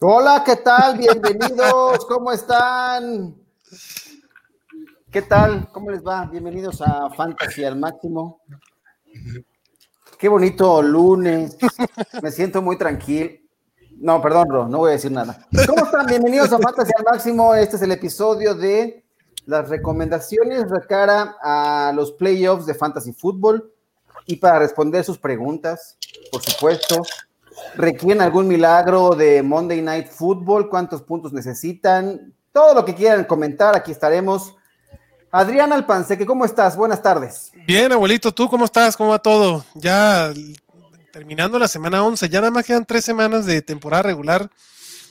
Hola, ¿qué tal? Bienvenidos, ¿cómo están? ¿Qué tal? ¿Cómo les va? Bienvenidos a Fantasy al Máximo. Qué bonito lunes. Me siento muy tranquilo. No, perdón, Ro, no voy a decir nada. ¿Cómo están? Bienvenidos a Fantasy al Máximo. Este es el episodio de las recomendaciones de cara a los playoffs de Fantasy Football y para responder sus preguntas, por supuesto. ¿Requieren algún milagro de Monday Night Football? ¿Cuántos puntos necesitan? Todo lo que quieran comentar, aquí estaremos. Adrián Alpanseque, ¿cómo estás? Buenas tardes. Bien, abuelito, ¿tú cómo estás? ¿Cómo va todo? Ya terminando la semana 11, ya nada más quedan tres semanas de temporada regular.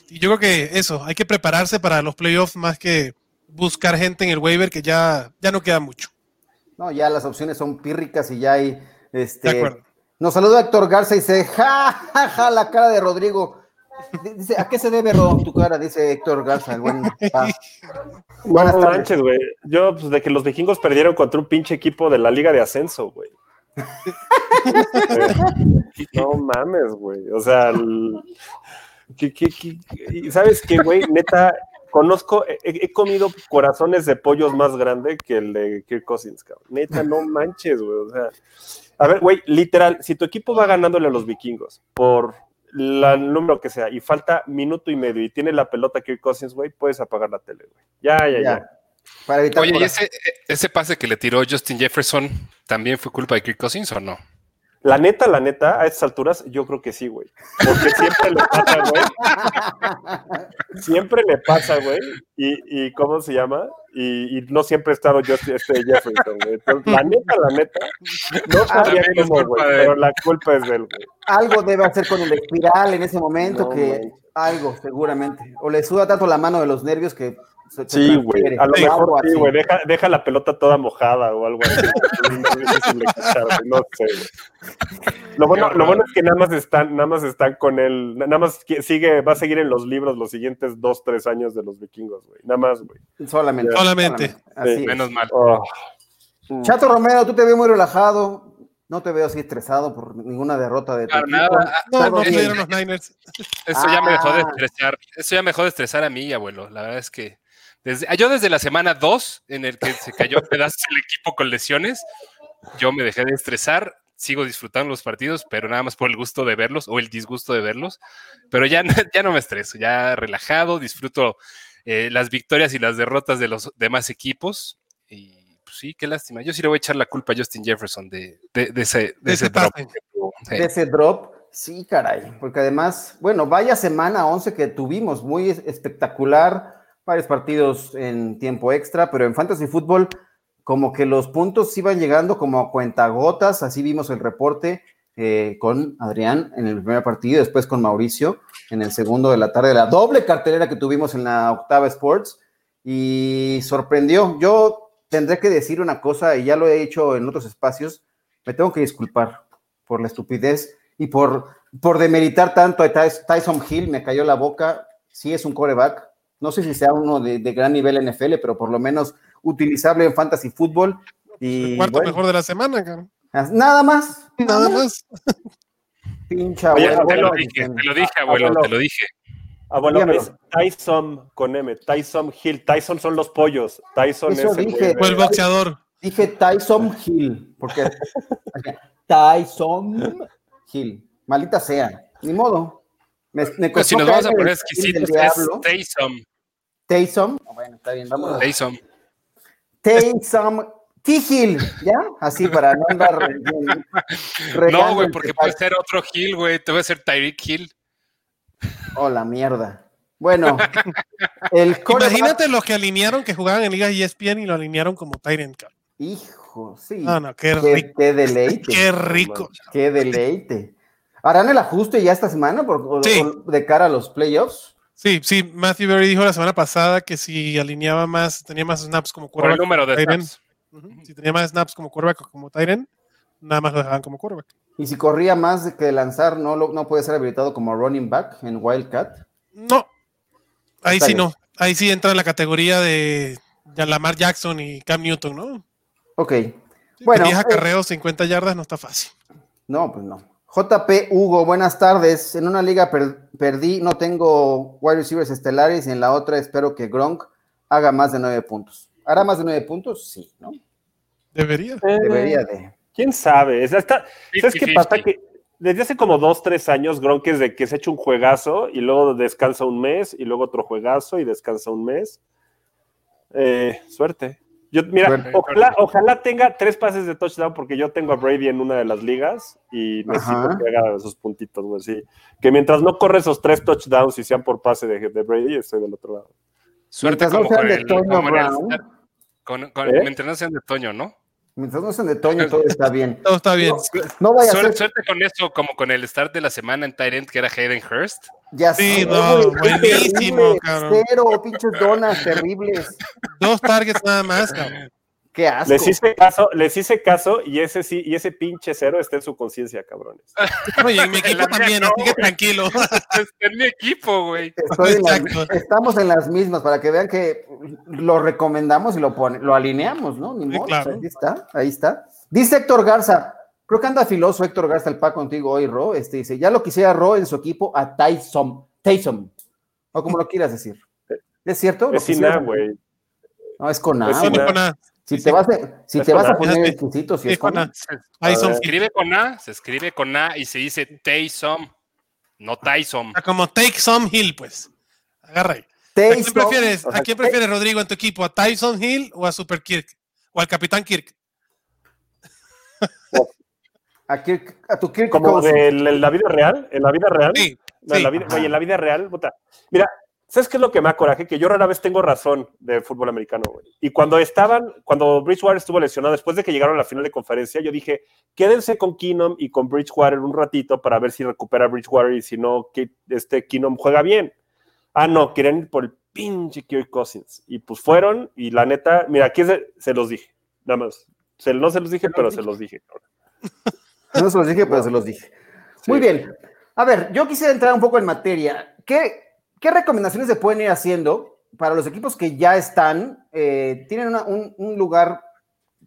Y yo creo que eso, hay que prepararse para los playoffs más que buscar gente en el waiver, que ya, ya no queda mucho. No, ya las opciones son pírricas y ya hay. Este, Nos saluda Héctor Garza y dice, ja, ja, ja, la cara de Rodrigo. Dice, ¿a qué se debe, tu cara? Dice Héctor Garza, el buen. Buenas tardes. güey. Yo, pues, de que los vikingos perdieron contra un pinche equipo de la Liga de Ascenso, güey. no mames, güey. O sea, ¿sabes qué, güey? Neta, conozco, he, comido corazones de pollos más grande que el de Kirk Cousins, cabrón. Neta, no manches, güey. O sea, a ver, güey, literal, si tu equipo va ganándole a los vikingos por el número que sea y falta minuto y medio y tiene la pelota Kirk Cousins, güey, puedes apagar la tele, güey. Ya, ya, ya. Oye, ¿y ese, ese pase que le tiró Justin Jefferson también fue culpa de Kirk Cousins o no? La neta, la neta, a estas alturas, yo creo que sí, güey. Porque siempre le pasa, güey. Siempre le pasa, güey. Y, y, ¿cómo se llama? Y, y no siempre he estado yo este Jefferson, güey. la neta, la neta, no sabía cómo, güey. Pero la culpa es de él, güey. Algo debe hacer con el espiral en ese momento que... Algo, seguramente. O le suda tanto la mano de los nervios que Sí, güey. A lo mejor sí, güey. Deja, deja, la pelota toda mojada o algo así. no sé, Lo bueno, lo bueno es que nada más están, nada más están con él. Nada más sigue, va a seguir en los libros los siguientes dos, tres años de los vikingos, güey. Nada más, güey. Solamente. Solamente. Menos mal. Oh. Chato Romero, tú te ves muy relajado. No te veo así estresado por ninguna derrota de tu nada. No, no los Niners. Eso ya me dejó de ah. estresar. Eso ya me dejó de estresar a mí, abuelo. La verdad es que desde, yo desde la semana 2, en el que se cayó pedazos el equipo con lesiones, yo me dejé de estresar, sigo disfrutando los partidos, pero nada más por el gusto de verlos o el disgusto de verlos. Pero ya, ya no me estreso, ya relajado, disfruto eh, las victorias y las derrotas de los demás equipos. Y pues sí, qué lástima. Yo sí le voy a echar la culpa a Justin Jefferson de, ese, de ese drop. De ese drop. Sí, caray, porque además, bueno, vaya semana 11 que tuvimos, muy espectacular varios partidos en tiempo extra, pero en Fantasy Football como que los puntos iban llegando como a cuentagotas, así vimos el reporte eh, con Adrián en el primer partido, después con Mauricio en el segundo de la tarde, la doble cartelera que tuvimos en la octava Sports, y sorprendió. Yo tendré que decir una cosa, y ya lo he hecho en otros espacios, me tengo que disculpar por la estupidez y por, por demeritar tanto a Tyson Hill, me cayó la boca, sí es un coreback, no sé si sea uno de, gran nivel NFL, pero por lo menos utilizable en fantasy fútbol. Y, el cuarto mejor de la semana, cara. Nada más. Nada, más. Pincha, abuelo. te, lo dije, te lo dije, abuelo, te lo dije. Abuelo, es Tyson con M, Tyson Hill. Tyson son los pollos. Tyson es dije, el, el boxeador. Dije Tyson Hill, porque Tyson Hill. Maldita sea. Ni modo. Me, me si nos vamos a poner exquisitos, es Taysom. Taysom. Bueno, está bien, vamos. Taysom. Taysom. T-Hill, ¿ya? Así para no andar. no, güey, porque puede ser otro Hill, güey. Te voy a ser Tyreek Hill. Oh, la mierda. Bueno, el Imagínate los que alinearon, que jugaban en Liga ESPN y lo alinearon como Tyrant. Hijo, sí. Ah, no, qué, rico. Qué deleite. Qué rico. Qué deleite. ¿Harán el ajuste ya esta semana por, de cara a los playoffs? Sí, sí, Matthew Berry dijo la semana pasada que si alineaba más, tenía más snaps como quarterback. el número de snaps. Si tenía más snaps como quarterback o como Tyren, nada más lo dejaban como quarterback. ¿Y si corría más que lanzar, no, no puede ser habilitado como running back en Wildcat? No, ahí sí no. Ahí sí entra en la categoría de Lamar Jackson y Cam Newton, ¿no? Ok. bueno. 10 acarreos, 50 yardas no está fácil. No, pues no. JP Hugo, buenas tardes. En una liga per- perdí, no tengo wide receivers estelares y en la otra espero que Gronk haga más de nueve puntos. ¿Hará más de nueve puntos? Sí, ¿no? Debería. Eh, Debería de. ¿Quién sabe? Está- ¿Sabes qué 50-50. pasa? Que desde hace como dos, tres años, Gronk es de que se echa un juegazo y luego descansa un mes y luego otro juegazo y descansa un mes. Eh, suerte. Yo, mira, ojalá, ojalá tenga tres pases de touchdown porque yo tengo a Brady en una de las ligas y necesito Ajá. que haga esos puntitos, güey. sí. Que mientras no corre esos tres touchdowns y sean por pase de, de Brady, estoy del otro lado. Suerte no como sean con de el, Toño como en el- Brown. con- con- ¿Eh? mientras no sean de Toño, ¿no? Mientras no sean de Toño, todo está bien. Todo está bien. No vaya a ser. suerte con eso, como con el start de la semana en Tyrant, que era Hayden Hurst. Ya Sí, sé, no, buenísimo, terrible. cabrón. Cero, pinches donas terribles. Dos targets nada más, cabrón. Qué asco. Les hice caso, les hice caso y ese sí, y ese pinche cero está en su conciencia, cabrones. Oye, en mi equipo también, no, así que güey. tranquilo. En mi equipo, güey. Estamos en las mismas para que vean que lo recomendamos y lo pone, lo alineamos, ¿no? Ni Sí, modo, claro. Ahí está, ahí está. Dice Héctor Garza, creo que anda filoso Héctor Garza el pa contigo hoy, Ro. Este dice, ya lo quisiera Ro en su equipo a Tyson, Tyson, o como lo quieras decir. ¿Es cierto? ¿Lo Es sin güey. No, es con A. Es Si sí, te sí. vas a, si Es te vas a poner Fíjate. exquisito, si es con A. Se escribe con A, se escribe con A y se dice Taysom, no Tyson. Ah, Como take some hill, pues. Agarra ahí. ¿A quién prefieres, o sea, ¿a quién prefieres Rodrigo, en tu equipo? ¿A Tyson Hill o a Super Kirk? ¿O al Capitán Kirk? a, Kirk- a tu Kirk Como en la vida real, en la vida real. Sí, No, en sí. la vida, oye, en la vida real, puta. Mira, ¿sabes qué es lo que me da coraje? Que yo rara vez tengo razón de fútbol americano, güey. Y cuando estaban, cuando Bridgewater estuvo lesionado, después de que llegaron a la final de conferencia, yo dije, quédense con Keenum y con Bridgewater un ratito para ver si recupera Bridgewater y si no, que este Keenum juega bien. Ah, no, quieren ir por el pinche Kirk Cousins. Y pues fueron, y la neta, mira, aquí se, se los dije, nada más. Se- no se los dije, pero se los dije. No se los dije, pero se los dije. Muy Sí. bien. A ver, yo quisiera entrar un poco en materia. ¿Qué, qué recomendaciones se pueden ir haciendo para los equipos que ya están, eh, tienen una- un, un lugar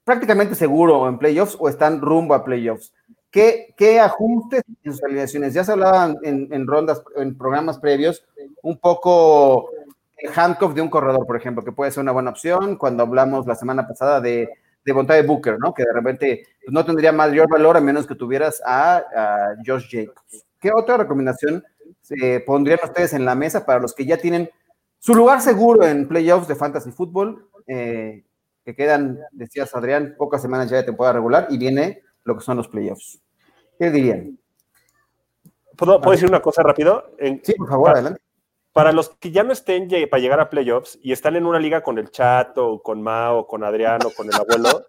prácticamente seguro en playoffs o están rumbo a playoffs? ¿Qué, qué ajustes en sus alineaciones? Ya se hablaban en, en rondas, en programas previos, un poco el handcuff de un corredor, por ejemplo, que puede ser una buena opción. Cuando hablamos la semana pasada de, de Bontae Booker, ¿no? Que de repente no tendría mayor valor a menos que tuvieras a, a Josh Jacobs. ¿Qué otra recomendación se pondrían ustedes en la mesa para los que ya tienen su lugar seguro en playoffs de fantasy fútbol? eh, que quedan, decías Adrián, pocas semanas ya de temporada regular y viene lo que son los playoffs. ¿Qué dirían? ¿Puedo, puedo decir una cosa rápido? En- Sí, por favor, para, adelante. para los que ya no estén para llegar a playoffs y están en una liga con el Chato, o con Mao, con Adriano, con el abuelo,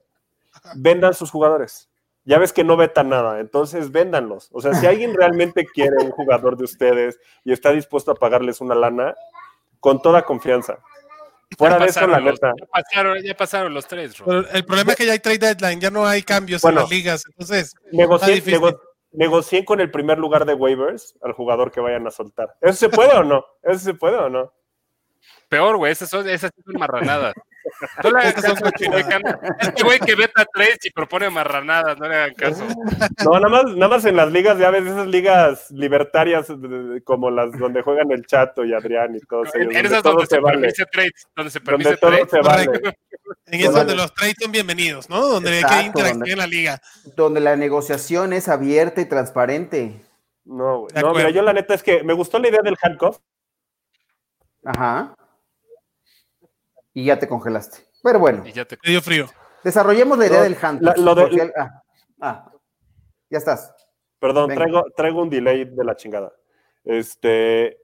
vendan sus jugadores. Ya ves que no vetan nada, entonces véndanlos. O sea, si alguien realmente quiere un jugador de ustedes y está dispuesto a pagarles una lana, con toda confianza. Fuera Ya de eso, la pasaron, los, neta. ya, pasaron, ya pasaron los tres, Ro. Pero el problema es que ya hay trade deadline, ya no hay cambios Bueno. en las ligas. Entonces, Negocien, difícil. nego- negocien con el primer lugar de waivers al jugador que vayan a soltar. ¿Eso se puede o no? ¿Eso se puede o no? Peor, güey, esas son, esas son marranadas. No le hagan caso a. Este güey que beta tres y propone marranadas, no le hagan caso. No, nada más, nada más en las ligas, ya ves, esas ligas libertarias como las donde juegan el Chato y Adrián y todos ellos. En, en donde esas todo donde se, vale, permite trades, donde se Donde permite todo trades. se vale. En eso donde los trades son bienvenidos, ¿no? Donde hay Exacto, que interacción donde- en la liga. Donde la negociación es abierta y transparente. No, güey. De No, mira, yo la neta es que me gustó la idea del handcuff. Ajá. Y ya te congelaste. Pero bueno, Y ya te dio frío. desarrollemos la idea del la- lo de- porque- ah, ah, ya estás. Perdón, Venga. traigo, traigo un delay de la chingada. Este,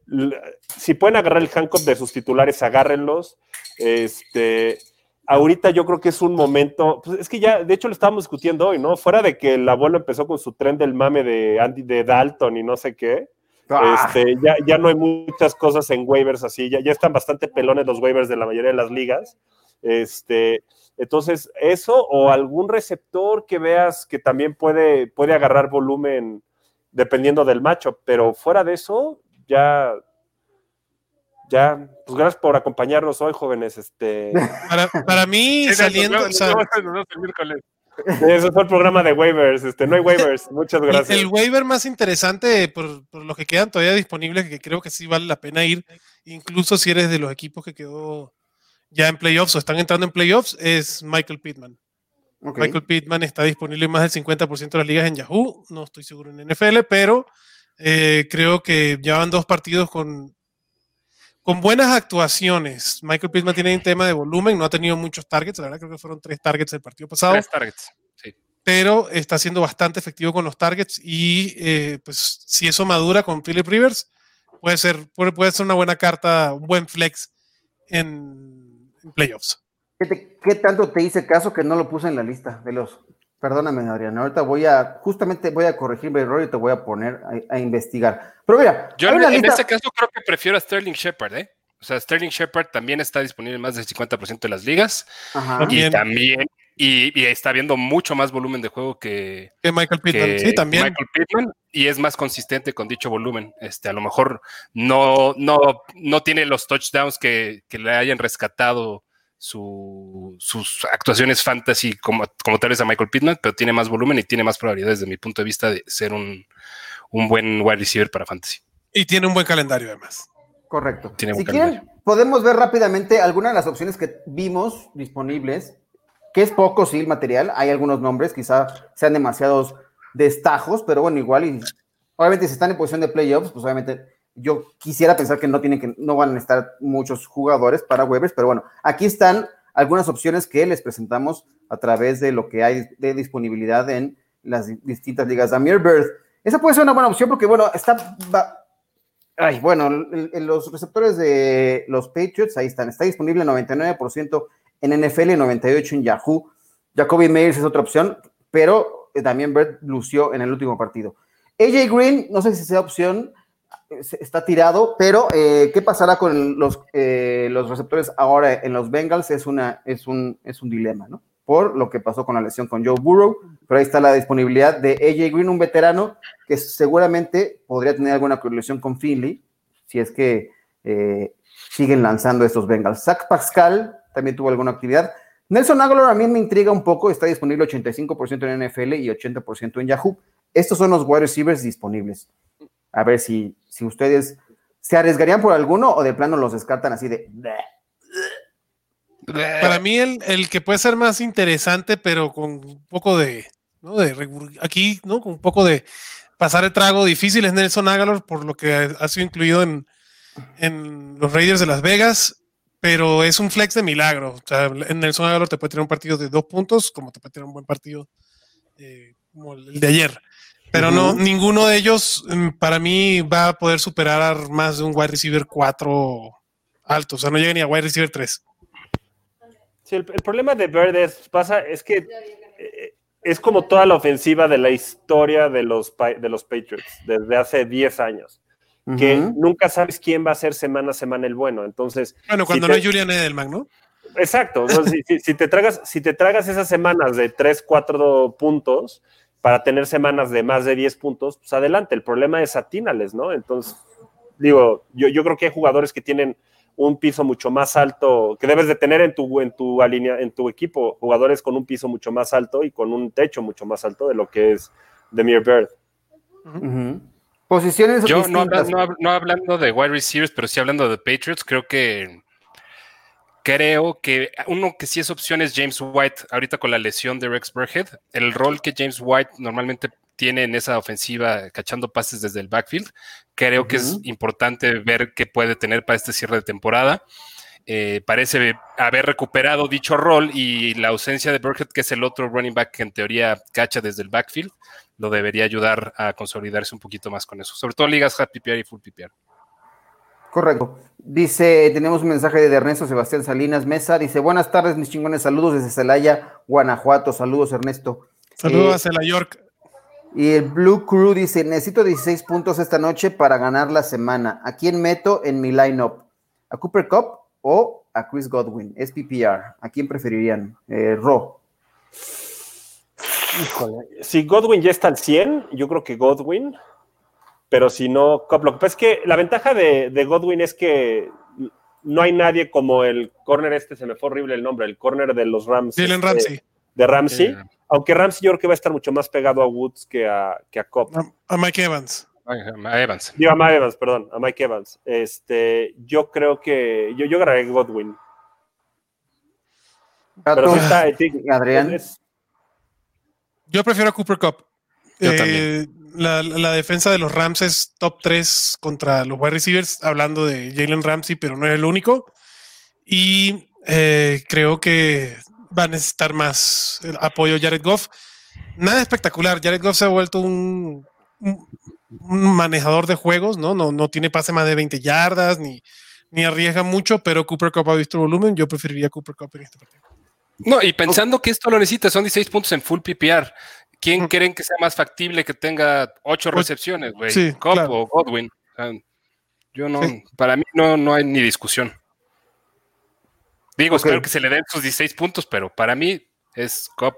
si pueden agarrar el handcuff de sus titulares, agárrenlos. Este, ahorita yo creo que es un momento, pues es que ya, de hecho lo estábamos discutiendo hoy, ¿no? Fuera de que el abuelo empezó con su tren del mame de Andy de Dalton y no sé qué, Ah, este, ya, ya no hay muchas cosas en waivers así, ya, ya están bastante pelones los waivers de la mayoría de las ligas. Este, entonces, eso o algún receptor que veas que también puede, puede agarrar volumen dependiendo del macho, pero fuera de eso, ya, ya, pues gracias por acompañarnos hoy, jóvenes. Este, Para, para mí, saliendo, nos o sea, vemos- nos vemos el miércoles. Eso fue el programa de waivers. Este, no hay waivers. Muchas gracias. El, waiver más interesante, por, por los que quedan todavía disponibles, que creo que sí vale la pena ir, incluso si eres de los equipos que quedó ya en playoffs o están entrando en playoffs, es Michael Pittman. Michael Pittman está disponible en más del 50% de las ligas en Yahoo. No estoy seguro en NFL, pero eh, creo que llevan dos partidos con, con buenas actuaciones. Michael Pittman tiene un tema de volumen, no ha tenido muchos targets. La verdad, creo que fueron tres targets el partido pasado. Tres targets, sí. Pero está siendo bastante efectivo con los targets y eh, pues si eso madura con Philip Rivers, puede ser, puede, puede ser una buena carta, un buen flex en playoffs. ¿Qué, tanto te hice caso que no lo puse en la lista de los? Perdóname, Adrián. Ahorita voy a, justamente voy a corregir mi error y te voy a poner a, investigar. Pero mira, yo en, este caso creo que prefiero a Sterling Shepard, ¿eh? O sea, Sterling Shepard también está disponible en más del 50% de las ligas. Ajá. Y también, y, está viendo mucho más volumen de juego que, que Michael Pittman. sí, también. Michael Pittman, y es más consistente con dicho volumen. Este, a lo mejor no, no, no tiene los touchdowns que, que le hayan rescatado sus actuaciones fantasy como, como tal vez a Michael Pittman, pero tiene más volumen y tiene más probabilidades, desde mi punto de vista, de ser un, buen wide receiver para fantasy. Y tiene un buen calendario, además. Correcto. si quieren, podemos ver rápidamente algunas de las opciones que vimos disponibles, que es poco, sí, el material. Hay algunos nombres, quizá sean demasiados destajos, pero bueno, igual, y obviamente si están en posición de playoffs, pues obviamente yo quisiera pensar que no tienen que, no van a estar muchos jugadores para waivers, pero bueno, aquí están algunas opciones que les presentamos a través de lo que hay de disponibilidad en las distintas ligas. Amir Bird, esa puede ser una buena opción porque, bueno, está. ay, bueno, los receptores de los Patriots, ahí están. Está disponible 99% en NFL, 98% en Yahoo. Jacoby Meyers es otra opción, pero también Bird lució en el último partido. AJ Green, no sé si sea opción, está tirado, pero eh, ¿qué pasará con los, eh, los receptores ahora en los Bengals? Es, una, es, un, es un dilema, ¿no? Por lo que pasó con la lesión con Joe Burrow, pero ahí está la disponibilidad de AJ Green, un veterano que seguramente podría tener alguna correlación con Finley, si es que eh, siguen lanzando estos Bengals. Zach Pascal también tuvo alguna actividad. Nelson Aguilar a mí me intriga un poco, está disponible 85% en NFL y 80% en Yahoo. Estos son los wide receivers disponibles. A ver si, si ustedes se arriesgarían por alguno o de plano los descartan así de... Para mí el, que puede ser más interesante, pero con un poco de, ¿no? de aquí, ¿no? Con un poco de pasar el trago difícil es Nelson Aguilar, por lo que ha sido incluido en, los Raiders de Las Vegas, pero es un flex de milagro. O sea, en Nelson Aguilar te puede tener un partido de dos puntos, como te puede tener un buen partido eh, como el de ayer. Pero no, ninguno de ellos mm, para mí va a poder superar más de un wide receiver 4 alto. O sea, no llega ni a wide receiver 3. Sí, el, problema de Bird pasa, es que eh, es como toda la ofensiva de la historia de los, de los Patriots desde hace 10 años. Que nunca sabes quién va a ser semana a semana el bueno. Entonces. Bueno, cuando no hay Julian Edelman, ¿no? Exacto. si, te tragas, si te tragas esas semanas de 3, 4 puntos, para tener semanas de más de 10 puntos, pues adelante. El problema es atínales, ¿no? Entonces, digo, yo, yo creo que hay jugadores que tienen un piso mucho más alto, que debes de tener en tu, en tu en tu equipo, jugadores con un piso mucho más alto y con un techo mucho más alto de lo que es Demir Bird. Posiciones. Yo no, no, hablando de wide receivers, pero sí hablando de Patriots, creo que Creo que uno que sí es opción es James White, ahorita con la lesión de Rex Burhead. El rol que James White normalmente tiene en esa ofensiva, cachando pases desde el backfield, creo que es importante ver qué puede tener para este cierre de temporada. Eh, parece haber recuperado dicho rol y la ausencia de Burhead, que es el otro running back que en teoría cacha desde el backfield, lo debería ayudar a consolidarse un poquito más con eso, sobre todo en ligas half PPR y full PPR. Correcto. Dice, tenemos un mensaje de Ernesto Sebastián Salinas Mesa. Dice, buenas tardes, mis chingones. Saludos desde Celaya, Guanajuato. Saludos, Ernesto. Saludos eh, a Celaya York. Y el Blue Crew dice, necesito 16 puntos esta noche para ganar la semana. ¿A quién meto en mi lineup? ¿A Cooper Cup o a Chris Godwin? Es PPR. ¿A quién preferirían? Eh, Ro. Híjole. Si Godwin ya está al 100, yo creo que Godwin pero si no, Lo que pasa es que la ventaja de, Godwin es que no hay nadie como el corner este, se me fue horrible el nombre, el corner de los Rams. Jalen este, Ramsey. De Ramsey. Aunque Ramsey yo creo que va a estar mucho más pegado a Woods que a, que a Cobb. A, a Mike Evans. A Evans. Digo, a Mike Evans, perdón, a Mike Evans. Este, yo creo que yo, yo agarraré Godwin. Pero sí está, sí, Adrián. es- Yo prefiero a Cooper Cup. Yo Eh, también. La, defensa de los Rams es top 3 contra los wide receivers, hablando de Jalen Ramsey, pero no es el único. Y eh, creo que va a necesitar más el apoyo Jared Goff. Nada espectacular. Jared Goff se ha vuelto un, manejador de juegos, ¿no? ¿no? No tiene pase más de 20 yardas, ni, ni arriesga mucho, pero Cooper Cup ha visto volumen. Yo preferiría Cooper Cup en este partido. No, y pensando que esto lo necesita, son 16 puntos en full PPR. ¿Quién creen que sea más factible que tenga 8 Ocho. recepciones, güey? Sí, claro. o Godwin. O sea, yo no, Sí. para mí no, no hay ni discusión. Digo, espero que se le den sus 16 puntos, pero para mí es Cobb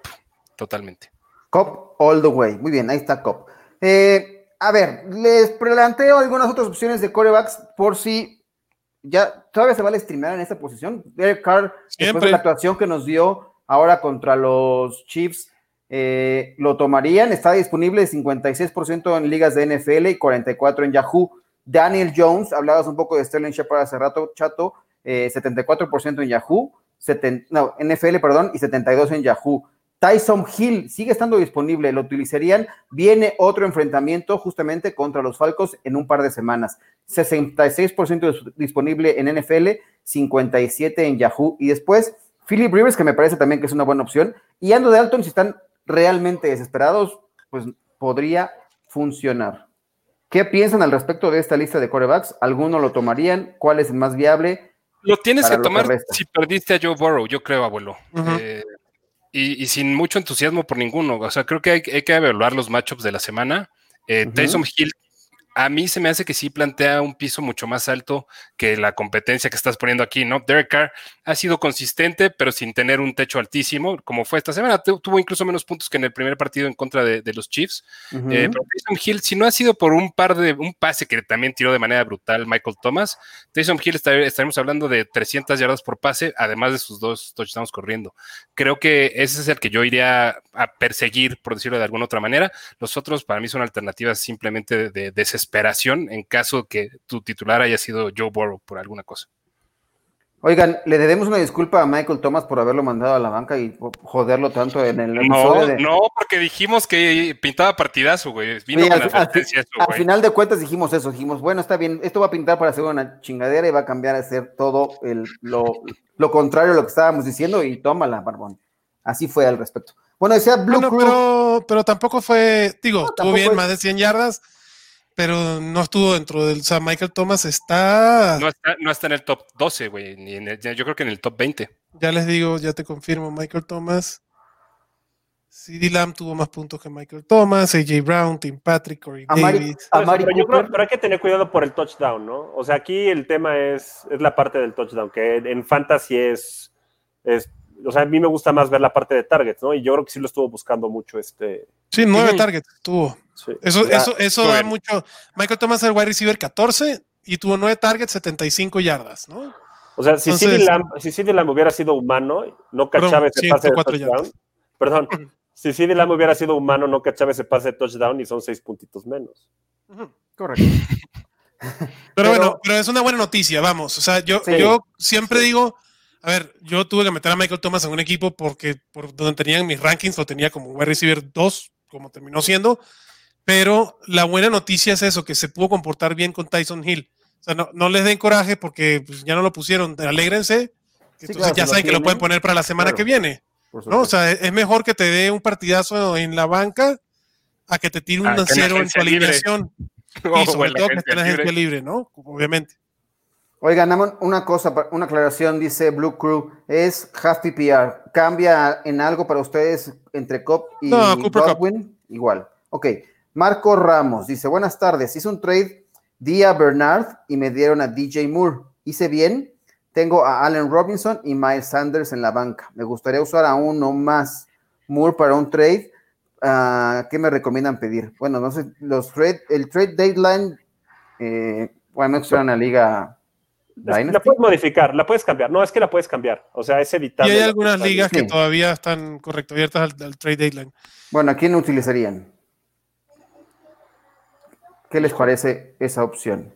totalmente. Cop all the way. Muy bien, ahí está Cop. Eh, a ver, les planteo algunas otras opciones de corebacks por si ya todavía se vale streamear en esta posición. Derek Carr, después Siempre. de la actuación que nos dio ahora contra los Chiefs, eh, lo tomarían. Está disponible 56% en ligas de NFL y 44% en Yahoo. Daniel Jones, hablabas un poco de Sterling Shepard hace rato, chato, eh, 74% en Yahoo, seten- no, NFL, perdón, y 72% en Yahoo. Tyson Hill sigue estando disponible, lo utilizarían. Viene otro enfrentamiento justamente contra los Falcos en un par de semanas. 66% dis- disponible en NFL, 57% en Yahoo. Y después, Philip Rivers, que me parece también que es una buena opción. Y Ando Dalton, si están realmente desesperados, pues podría funcionar. ¿Qué piensan al respecto de esta lista de corebacks? ¿Alguno lo tomarían? ¿Cuál es el más viable? Lo tienes que lo tomar si perdiste a Joe Burrow, yo creo, abuelo. Eh, y, y sin mucho entusiasmo por ninguno. O sea, creo que hay, hay que evaluar los matchups de la semana. Eh. Tyson Hill, a mí se me hace que sí plantea un piso mucho más alto que la competencia que estás poniendo aquí, ¿no? Derek Carr ha sido consistente, pero sin tener un techo altísimo, como fue esta semana. Tu- Tuvo incluso menos puntos que en el primer partido en contra de, de los Chiefs. Eh, pero Taysom Hill, si no ha sido por un par de, un pase que también tiró de manera brutal Michael Thomas, Taysom Hill está- estaremos hablando de 300 yardas por pase, además de sus dos touchdowns corriendo. Creo que ese es el que yo iría a perseguir, por decirlo de alguna otra manera. Los otros para mí son alternativas simplemente de, de desesperación en caso que tu titular haya sido Joe Burrow por alguna cosa. Oigan, le debemos una disculpa a Michael Thomas por haberlo mandado a la banca y joderlo tanto en el No, episodio de- no, porque dijimos que pintaba partidazo, güey. Vino Sí, con al, eso, al final de cuentas dijimos eso, dijimos, bueno, está bien, esto va a pintar para hacer una chingadera y va a cambiar a ser todo el- lo, lo contrario a lo que estábamos diciendo y tómala, Barbón. Así fue al respecto. Bueno, decía Blue Bueno, Crew, pero, pero tampoco fue, digo, estuvo tampoco bien, es- más de 100 yardas, pero no estuvo dentro del. O sea, Michael Thomas está. No está, no está en el top 12, güey. Ni en el- yo creo que en el top 20. Ya les digo, ya te confirmo, Michael Thomas. CD Lamb tuvo más puntos que Michael Thomas, AJ Brown, Tim Patrick, Corey Amari- Davis. a Mari pero, yo creo, pero hay que tener cuidado por el touchdown, ¿no? O sea, aquí el tema es, es la parte del touchdown, que en fantasy es, es, o sea, a mí me gusta más ver la parte de targets, ¿no? Y yo creo que sí lo estuvo buscando mucho este. Sí, nueve targets tuvo. sí. Eso, Ya, eso, eso da mucho. Michael Thomas el wide receiver 14 y tuvo nueve targets, 75 yardas, ¿no? O sea, si Entonces- CD Lamb, si Lamb hubiera sido humano, no cachaba ese pase de 104 touchdown. yardas. Perdón, si CD Lamb hubiera sido humano, no cachaba ese pase de touchdown y son seis puntitos menos. Correcto. Pero, Pero- bueno, pero es una buena noticia, vamos. O sea, yo, Sí. yo siempre digo, a ver, yo tuve que meter a Michael Thomas en un equipo porque por donde tenían mis rankings lo tenía como wide receiver 2, como terminó siendo. Pero la buena noticia es eso, que se pudo comportar bien con Tyson Hill. O sea, no, no les den coraje porque pues, ya no lo pusieron. Alégrense. Sí, Entonces claro, ya lo saben que lo tienen, pueden poner para la semana claro. que viene. ¿no? O sea, es mejor que te dé un partidazo en la banca a que te tire un Ah, que en tu alineación. O Y sobre todo que esté en la agencia libre, ¿no? Obviamente. Oigan, Amon, una cosa, una aclaración, dice Blue Crew, es half PPR. ¿Cambia en algo para ustedes entre Cop y No. Godwin? Igual. Ok. Marco Ramos dice, buenas tardes, hice un trade día Bernard y me dieron a DJ Moore. Hice bien, tengo a Allen Robinson y Miles Sanders en la banca. Me gustaría usar a uno más Moore para un trade. Ah, ¿Qué me recomiendan pedir? Bueno, no sé, los trade, el trade deadline, eh, bueno, no es una liga Dynasty. La puedes modificar, la puedes cambiar. No, es que la puedes cambiar. O sea, es Y editable. hay la algunas ligas que todavía están correcto abiertas al, al trade deadline. Bueno, ¿a quién utilizarían? ¿Qué les parece esa opción?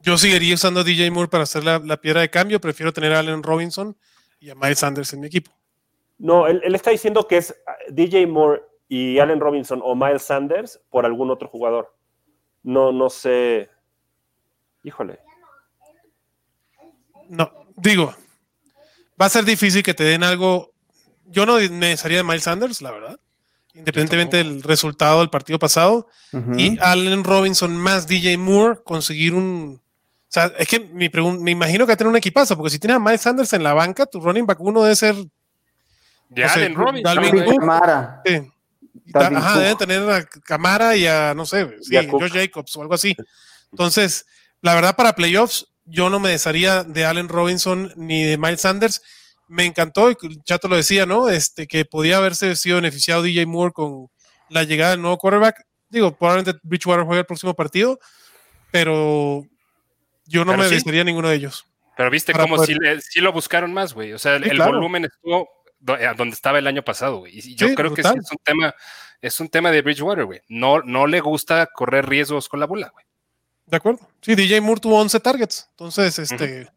Yo seguiría usando a DJ Moore para hacer la, la piedra de cambio. Prefiero tener a Allen Robinson y a Miles Sanders en mi equipo. No, él, él está diciendo que es ah, DJ Moore y Allen Robinson o Miles Sanders por algún otro jugador. No, no sé. Híjole. No, digo, va a ser difícil que te den algo. Yo no necesitaría de Miles Sanders, la verdad. Independientemente del resultado del partido pasado. Y Allen Robinson más DJ Moore, conseguir un. O sea, es que mi me imagino que va a tener un equipazo, porque si tienes a Miles Sanders en la banca, tu running back uno debe ser. De No Allen Robinson. Dalvin güey. Cook. Camara. Dalvin ajá, Cook. deben tener a Camara y a, no sé, sí. Josh Jacobs o algo así. Entonces, la verdad, para playoffs, yo no me desharía de Allen Robinson ni de Miles Sanders. Me encantó, y el Chato lo decía, ¿no? Este, que podía haberse sido beneficiado DJ Moore con la llegada del nuevo quarterback. Digo, probablemente Bridgewater juegue el próximo partido, pero yo no Pero me sí. desharía ninguno de ellos. Pero viste cómo sí, le- sí lo buscaron más, güey. O sea, el, Sí, el claro. volumen estuvo eh, donde estaba el año pasado, güey. Y yo Sí, creo que sí es un tema, es un tema de Bridgewater, güey. No, no le gusta correr riesgos con la bola, güey. ¿De acuerdo? Sí, DJ Moore tuvo 11 targets. Entonces, este.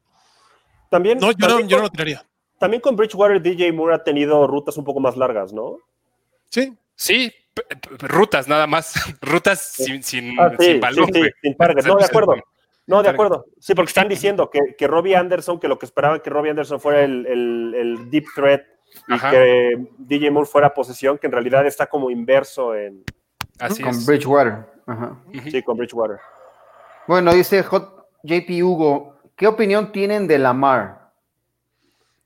También, No, yo no, yo no con- lo tiraría. también con Bridgewater, DJ Moore ha tenido rutas un poco más largas, ¿no? Sí, Sí, rutas nada más. rutas sin, sin, Ah, sí, sin balón, sí, sí, güey. sin target. No, de acuerdo. No, de acuerdo. Sí, porque están diciendo que, que Robbie Anderson, que lo que esperaban que Robbie Anderson fuera el, el- el deep threat y Ajá. que DJ Moore fuera posesión, que en realidad está como inverso en Así Con es. Bridgewater. Ajá. Sí, con Bridgewater. Bueno, dice JP Hugo, ¿qué opinión tienen de Lamar?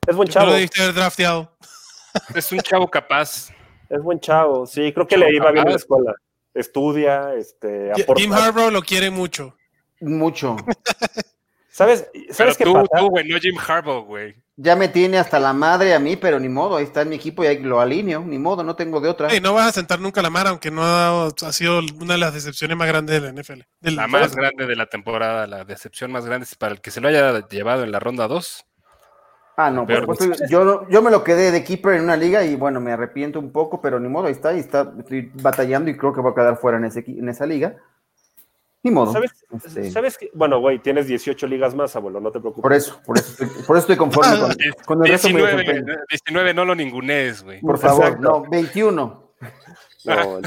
Es buen chavo. lo debiste haber drafteado. Es un chavo capaz. Es buen chavo. Sí, creo que Chavo le iba bien en la escuela. Estudia, este, Jim aporta. Harbaugh lo quiere mucho. Mucho. ¿Sabes, Pero ¿sabes qué tú, pasa? tú, güey, no Jim Harbaugh, güey. Ya me tiene hasta la madre a mí, pero ni modo, ahí está en mi equipo y ahí lo alineo, ni modo, no tengo de otra. Ey, no vas a sentar nunca a la mar, aunque no ha, ha sido una de las decepciones más grandes de la NFL. La más grande de la temporada, la decepción más grande es para el que se lo haya llevado en la ronda 2. Ah, no, por supuesto, yo, yo me lo quedé de keeper en una liga y bueno, me arrepiento un poco, pero ni modo, ahí está, ahí está, estoy batallando y creo que voy a quedar fuera en, ese, en esa liga. Ni modo. ¿Sabes, Este, ¿Sabes qué? Bueno, güey, tienes 18 ligas más, abuelo, no te preocupes. Por eso, por eso, estoy, por eso estoy conforme con, con el resto de mi 19, desempeño. 19, no lo ningunees, güey. Por favor, Exacto. no, 21. No,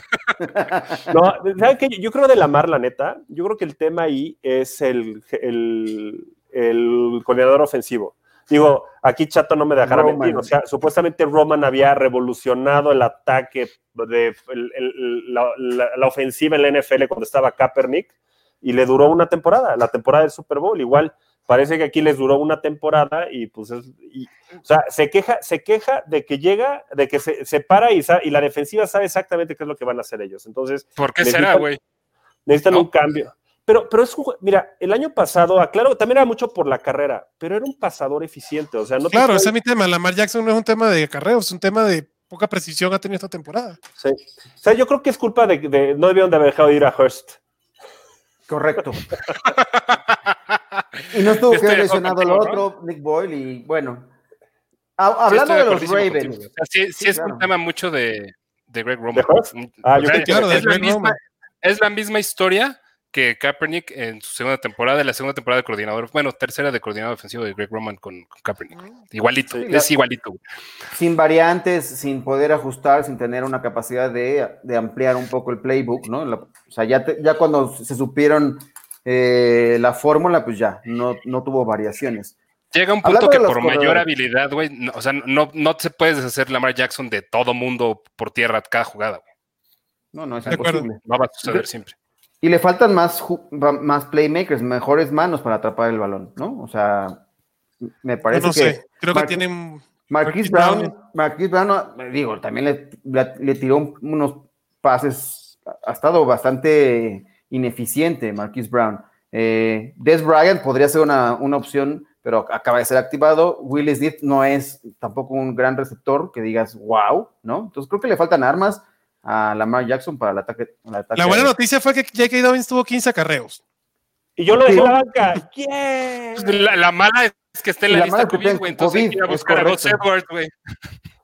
no ¿saben qué? Yo creo de la mar, la neta, yo creo que el tema ahí es el, el, el coordinador ofensivo. Digo, aquí Chato no me dejará Roman. mentir. O sea, supuestamente Roman había revolucionado el ataque de el- el- la, la- la ofensiva en la NFL cuando estaba Kaepernick y le duró una temporada, la temporada del Super Bowl. Igual parece que aquí les duró una temporada y pues es, y- o sea, se queja, se queja de que llega, de que se, se para y, la defensiva sabe exactamente qué es lo que van a hacer ellos. Entonces, ¿Por qué será, güey? necesitan No. un cambio. Pero, pero es mira, el año pasado, aclaro, también era mucho por la carrera, pero era un pasador eficiente. O sea, no Claro, ese es mi tema. Lamar Jackson no es un tema de acarreo, es un tema de poca precisión ha tenido esta temporada. sí. O sea, yo creo que es culpa de, de- no debieron de haber dejado ir a Hurst. Correcto. Y no estuvo que lesionado el otro, Nick Boyle, y bueno. Hablando de los Ravens. O sea, sí, sí Sí, es claro. un tema mucho de, de Greg Roman. ¿De Hurst? Ah, O sea, la misma, es la misma historia que Kaepernick en su segunda temporada, la segunda temporada de coordinador, bueno, tercera de coordinador ofensivo de Greg Roman con, con Kaepernick. Igualito, Sí, es la- igualito. güey. sin variantes, sin poder ajustar, sin tener una capacidad de, de ampliar un poco el playbook, ¿no? La- o sea, ya, te- ya cuando se supieron eh, la fórmula, pues ya, no, no tuvo variaciones. Llega un Hablando punto que por mayor habilidad, güey, no- o sea, no, no se puedes deshacer Lamar Jackson de todo mundo por tierra cada jugada, güey. No, no, es De acuerdo. imposible. No va a suceder siempre. Y le faltan más, más playmakers, mejores manos para atrapar el balón, ¿no? O sea, me parece no que sé, creo que tienen. Marquise Brown. Marquise Brown, digo, también le, tiró un- unos pases, ha estado bastante ineficiente Marquise Brown. Eh, Des Bryant podría ser una, una opción, pero acaba de ser activado. Will Smith no es tampoco un gran receptor que digas, wow, ¿no? Entonces creo que le faltan armas a Lamar Jackson para el ataque. el ataque La buena aéreo. noticia fue que J.K. Dobbins tuvo 15 acarreos. Y yo lo dejé en la banca. ¡Yeah! La, la mala es que esté en la, la lista COVID, güey. Entonces hay COVID, que ir a es buscar a. Edwards, güey.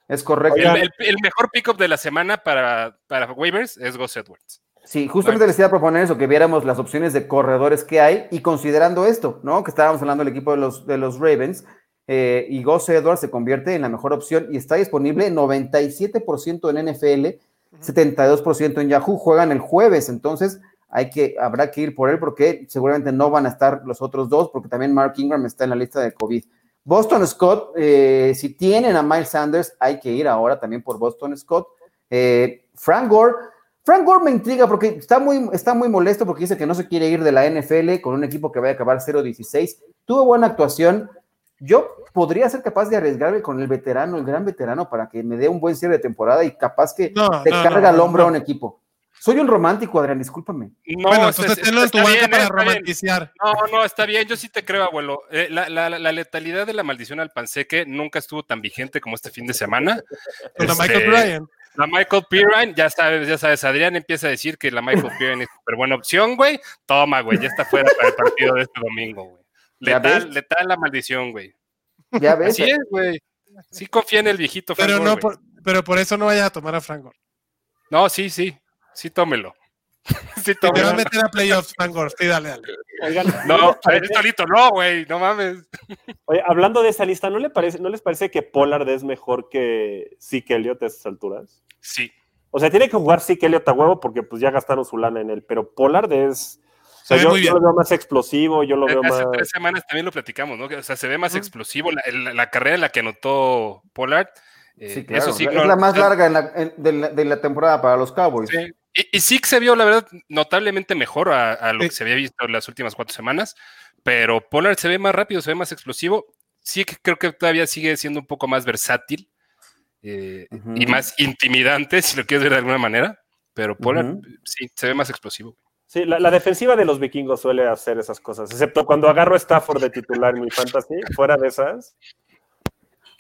Es correcto. El, el- el mejor pickup de la semana para, para waivers es Gus Edwards. Sí, justamente les iba a proponer eso, que viéramos las opciones de corredores que hay y considerando esto, ¿no? Que estábamos hablando del equipo de los, de los Ravens eh, y Gus Edwards se convierte en la mejor opción y está disponible 97% en NFL, 72% en Yahoo, juegan el jueves, entonces hay que, habrá que ir por él porque seguramente no van a estar los otros dos porque también Mark Ingram está en la lista de COVID. Boston Scott, eh, si tienen a Miles Sanders, hay que ir ahora también por Boston Scott. Eh, Frank Gore, Frank Gore me intriga porque está muy, está muy molesto porque dice que no se quiere ir de la NFL con un equipo que va a acabar 0-16. Tuvo buena actuación. Yo podría ser capaz de arriesgarme con el veterano, el gran veterano, para que me dé un buen cierre de temporada y capaz que No, te no, carga no, al no, hombro a un equipo. Soy un romántico, Adrián, discúlpame. No, bueno, entonces tenlo en tu banca bien, para romantizar. No, no, está bien, yo sí te creo, abuelo. Eh, la, la- la letalidad de la maldición al panseque nunca estuvo tan vigente como este fin de semana. Con la Este, Michael Bryan. La Michael Pirine, ya sabes, ya sabes, Adrián empieza a decir que la Michael Pirine es súper buena opción, güey. Toma, güey, ya está fuera para el partido de este domingo, güey. ¿Ya Letal, letal la maldición, güey. Ya ves. Así es, güey. Sí confía en el viejito Frank Pero, Gore, no por, pero por eso no vayas a tomar a Frank Gore. No, sí, sí. Sí, tómelo. Sí, Si te vas a tómelo. meter a playoffs, Frank Gore. Sí, dale, dale. Oigan, No, no, güey. No mames. Oye, hablando de esa lista, ¿no, le parece, ¿no les parece que Pollard es mejor que Zeke Elliott a estas alturas? Sí. O sea, tiene que jugar Zeke Elliott a huevo porque pues ya gastaron su lana en él, pero Pollard es... O sea, Se ve yo, muy yo bien. lo veo más explosivo, yo lo veo Hace más... tres semanas también lo platicamos, ¿no? O sea, se ve más explosivo. La, la- la carrera en la que anotó Pollard. eh, Sí, claro. Eso sí, es no- la más larga en la- en- de, la, de la temporada para los Cowboys. Sí. Y, y sí que se vio, la verdad, notablemente mejor a, a lo Sí. que se había visto en las últimas cuatro semanas, pero Pollard se ve más rápido, se ve más explosivo. Sí que creo que todavía sigue siendo un poco más versátil eh, y más intimidante, si lo quieres ver de alguna manera, pero Pollard sí, se ve más explosivo. Sí, la, defensiva de los vikingos suele hacer esas cosas, excepto cuando agarro a Stafford de titular en mi fantasy, fuera de esas.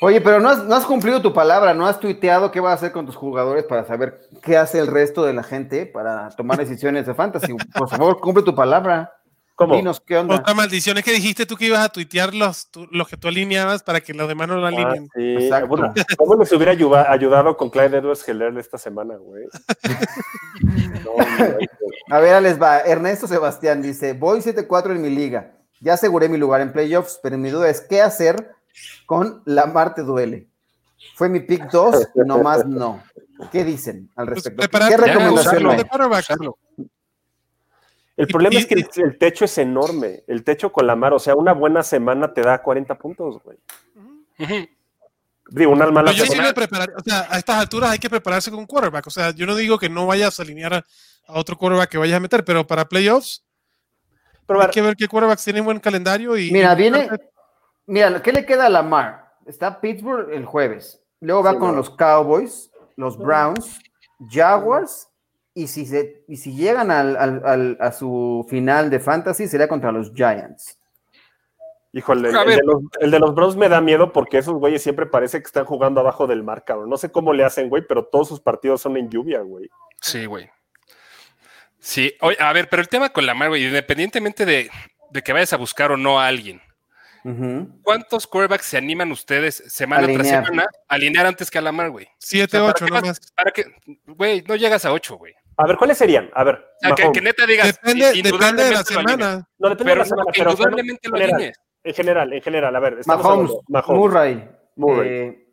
Oye, pero no has, no has cumplido tu palabra, no has tuiteado qué vas a hacer con tus jugadores para saber qué hace el resto de la gente para tomar decisiones de fantasy. Por favor, cumple tu palabra. ¿Cómo? Dinos qué onda. Otra maldición es que dijiste tú que ibas a tuitear los, tú- los que tú alineabas para que los demás no lo Ah, alineen. sí. Exacto. Bueno, ¿Cómo les hubiera ayuda- ayudado con Clyde Edwards Heller esta semana, güey? No. A ver, les va. Ernesto Sebastián dice: Voy 7-4 en mi liga. Ya aseguré mi lugar en playoffs, pero mi duda es qué hacer con la Marte Duele. Fue mi pick 2, nomás no. ¿Qué dicen al Pues, respecto? ¿Qué recomendación usarlo hay? de quarterback. El problema y- es que el, el techo es enorme. El techo con la mar, o sea, una buena semana te da 40 puntos, güey. Digo, una mala Pero yo sí semana. me preparar, o sea, a estas alturas hay que prepararse con un quarterback. O sea, yo no digo que no vayas a alinear a, a otro quarterback que vayas a meter, pero para playoffs Pero, hay que ver qué quarterbacks tienen buen calendario y. Mira, y- viene. Mira, ¿qué le queda a Lamar? Está Pittsburgh el jueves. Luego va Sí, con no. los Cowboys, los Browns, Jaguars. Y si, se, y si llegan al- al- al- a su final de fantasy, sería contra los Giants. híjole, el, de los, el de los Browns me da miedo porque esos güeyes siempre parece que están jugando abajo del mar, cabrón. No sé cómo le hacen, güey, pero todos sus partidos son en lluvia, güey. Sí, güey. Sí, oye, a ver, pero el tema con la güey, independientemente de, de que vayas a buscar o no a alguien. ¿cuántos quarterbacks se animan ustedes semana Alinear. tras semana a alinear antes que a Lamar, güey? 7, O sea, 8, ¿para qué no vas- más. Para que, güey, no llegas a 8, güey. A ver, ¿cuáles serían? A ver, O sea, que, neta digas, Depende, depende de la semana. No, depende de la semana, pero indudablemente lo en general, alinees. en general, en general, a ver, Mahomes, Mahomes, Murray, Murray. eh,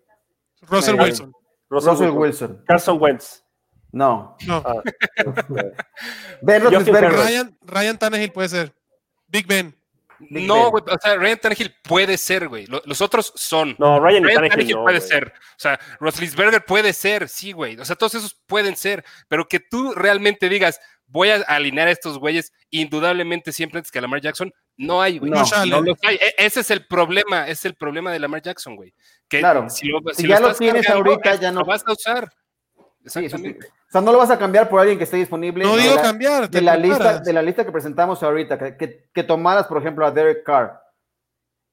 Russell Eh, Wilson. Russell, Russell Wilson, Wilson. Carson Wentz. No. No. Ah, Ben. Ryan, Ryan Tannehill puede ser. Big Ben. Big No, güey, o sea, Ryan Tannehill puede ser, güey. Lo- Los otros son. no, Ryan, y Ryan Tannehill Tannehill no, puede ser. O sea, Roethlisberger puede ser, sí, güey. O sea, todos esos pueden ser. Pero que tú realmente digas, voy a alinear a estos güeyes indudablemente siempre antes que a Lamar Jackson, no hay, güey. No. No hay. E- ese es el problema, es el problema de Lamar Jackson, güey. Que Claro. si, lo, Si si ya lo tienes ahorita, ya no- Lo vas a usar. Exactamente. O sea, no lo vas a cambiar por alguien que esté disponible. No de digo la- cambiar. de la, lista, de la lista que presentamos ahorita, que, que, que tomaras, por ejemplo, a Derek Carr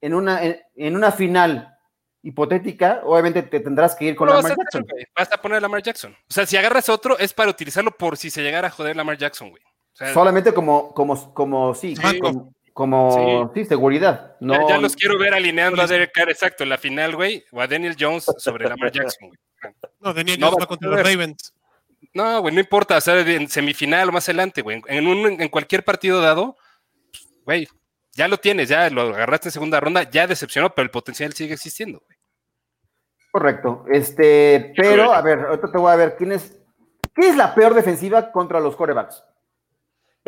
en una, en, en una final hipotética, obviamente te tendrás que ir con No vas Lamar a hacer, Jackson. Vas a poner a Lamar Jackson. O sea, si agarras otro, es para utilizarlo por si se llegara a joder Lamar Jackson, güey. O sea, Solamente como, como, como sí, Sí. como, como, sí, seguridad. No, Ya, ya los quiero ver alineando a Derek Carr, exacto, en la final, güey, o a Daniel Jones sobre Lamar Jackson, güey. No, Daniel No Jones va va a contra los. Ravens. No, güey, no importa, o sea, en semifinal o más adelante, güey. En, un- en cualquier partido dado, güey, ya lo tienes, ya lo agarraste en segunda ronda, ya decepcionó, pero el potencial sigue existiendo, güey. Correcto. Este, pero, a ver, ahorita te voy a ver quién es. ¿Qué es la peor defensiva contra los corebacks?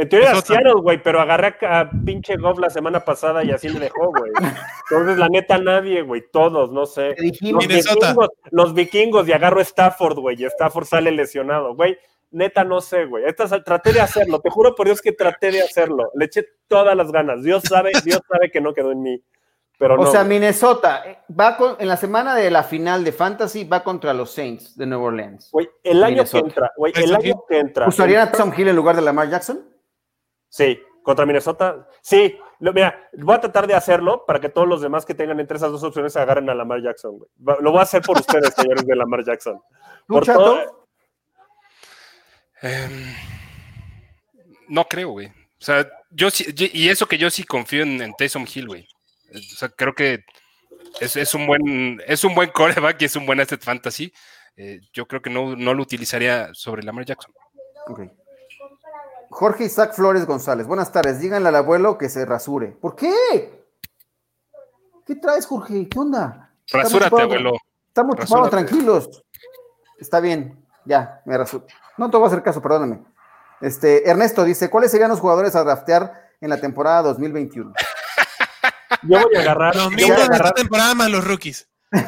En teoría era Minnesota. Seattle, güey, pero agarré a, a pinche Goff la semana pasada y así me dejó, güey. Entonces, la neta, nadie, güey, todos, no sé. Los Minnesota. vikingos, los vikingos y agarro a Stafford, güey, y Stafford sale lesionado, güey. Neta, no sé, güey. Traté de hacerlo, te juro por Dios que traté de hacerlo. Le eché todas las ganas. Dios sabe, Dios sabe que no quedó en mí. Pero o no. sea. Minnesota eh, va con, en la semana de la final de Fantasy, va contra los Saints de Nueva Orleans. Güey, el año Minnesota. que entra, güey, el Tyson año que entra. ¿Usarían a Tom Hill en lugar de Lamar Jackson? Sí, contra Minnesota. Sí, lo- mira, voy a tratar de hacerlo para que todos los demás que tengan entre esas dos opciones agarren a Lamar Jackson, güey. Lo voy a hacer por ustedes, señores de Lamar Jackson. ¿Tú, Por todo- Em, no creo, güey. O sea, yo sí, y eso que yo sí confío en, en Taysom Hill, güey. O sea, creo que es, es un buen, es un buen coreback y es un buen asset fantasy. Eh, yo creo que no, no lo utilizaría sobre Lamar Jackson. Ok. Jorge Isaac Flores González. Buenas tardes. Díganle al abuelo que se rasure. ¿Por qué? ¿Qué traes, Jorge? ¿Qué onda? Estamos Rasúrate, ocupados- abuelo. Estamos ocupados, tranquilos. Está bien, ya, me rasuro. No te voy a hacer caso, perdóname. Este, Ernesto dice, ¿cuáles serían los jugadores a draftear en la temporada 2021? Yo voy a agarrar, Los mismos a de esta temporada más los rookies.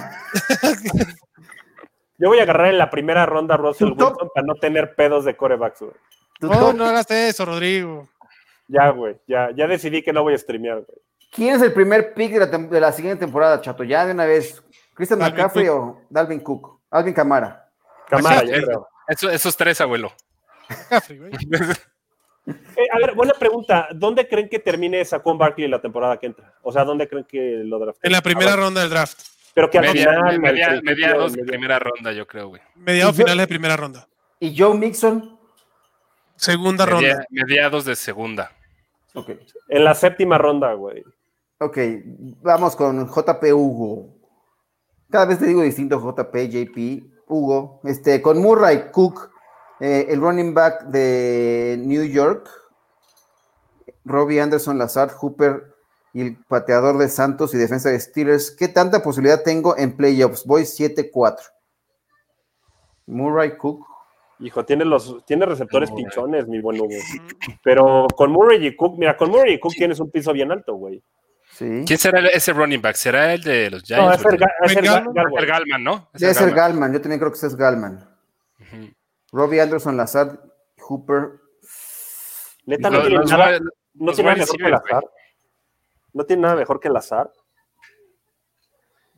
yo voy a agarrar en la primera ronda a Russell Wilson para no tener pedos de corebacks, güey. No, top- no hagas eso, Rodrigo. Ya, güey, ya, ya decidí que no voy a streamear, güey. ¿Quién es el primer pick de la, tem- de la siguiente temporada, Chato? Ya de una vez. ¿Christian Dalvin McCaffrey o Dalvin Cook? Alvin Camara. Camara, es- creo. eso- esos tres, abuelo. Güey. Eh, a ver, buena pregunta. ¿Dónde creen que termine Saquon Barkley la temporada que entra? O sea, ¿dónde creen que lo draften? En la primera Ah, ronda del draft. Pero que al Media- final, media- principio, mediados de media- primera ronda, yo creo, güey. Mediados finales de primera ronda. ¿Y Joe Mixon? Segunda Media- ronda. mediados de segunda. Ok. En la séptima ronda, güey. Ok, vamos con JP Hugo. Cada vez te digo distinto JP, JP, Hugo. Este, con Murray Cook, eh, el running back de New York, Robbie Anderson, Lazard, Hooper y el pateador de Santos y defensa de Steelers. ¿Qué tanta posibilidad tengo en playoffs? Voy 7-4. Murray Cook. Hijo, tiene los, tiene receptores Murray. pinchones, mi buen Hugo. Pero con Murray y Cook, mira, con Murray y Cook tienes un piso bien alto, güey. Sí. ¿Quién será ese running back? ¿Será el de los No, Giants? es el, Ga- es el el Galman, ¿no? Es el ser Galman. Galman. Yo también creo que es Galman. Ujú. Robbie Anderson, Lazard, Hooper. Neta, no tiene nada, no tiene nada mejor que azar. No tiene nada mejor que el azar.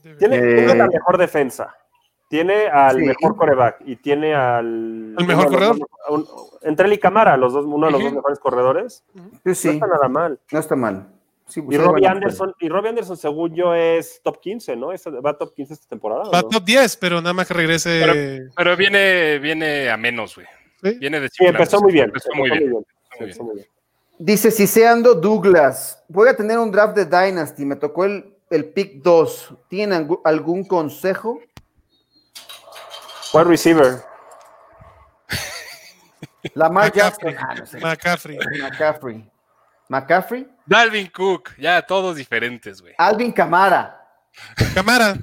Debe- Tiene, Eh, tiene la mejor defensa. Tiene al Sí. mejor coreback y tiene al. ¿Al mejor los corredor? dos- un- entre él y Camara, los dos, uno de los dos mejores corredores. Sí, No está nada mal. no está mal. Sí, Y Robbie Anderson, y Robbie Anderson, según yo, es top 15, ¿no? Es- ¿Va top 15 esta temporada? Va no? top 10, pero nada más que regrese. Pero viene, viene a menos, güey. ¿sí? Viene de Sí, empezó muy bien. Empezó muy bien. Empezó Muy bien. empezó muy bien. Dice Ciseando Douglas, voy a tener un draft de Dynasty, me tocó el, el pick 2. ¿Tienen algún consejo? Wide receiver. Lamar McCaffrey. Jackson. Ah, no sé. McCaffrey. McCaffrey. McCaffrey. Dalvin Cook, ya todos diferentes, güey. Alvin Camara. Camara.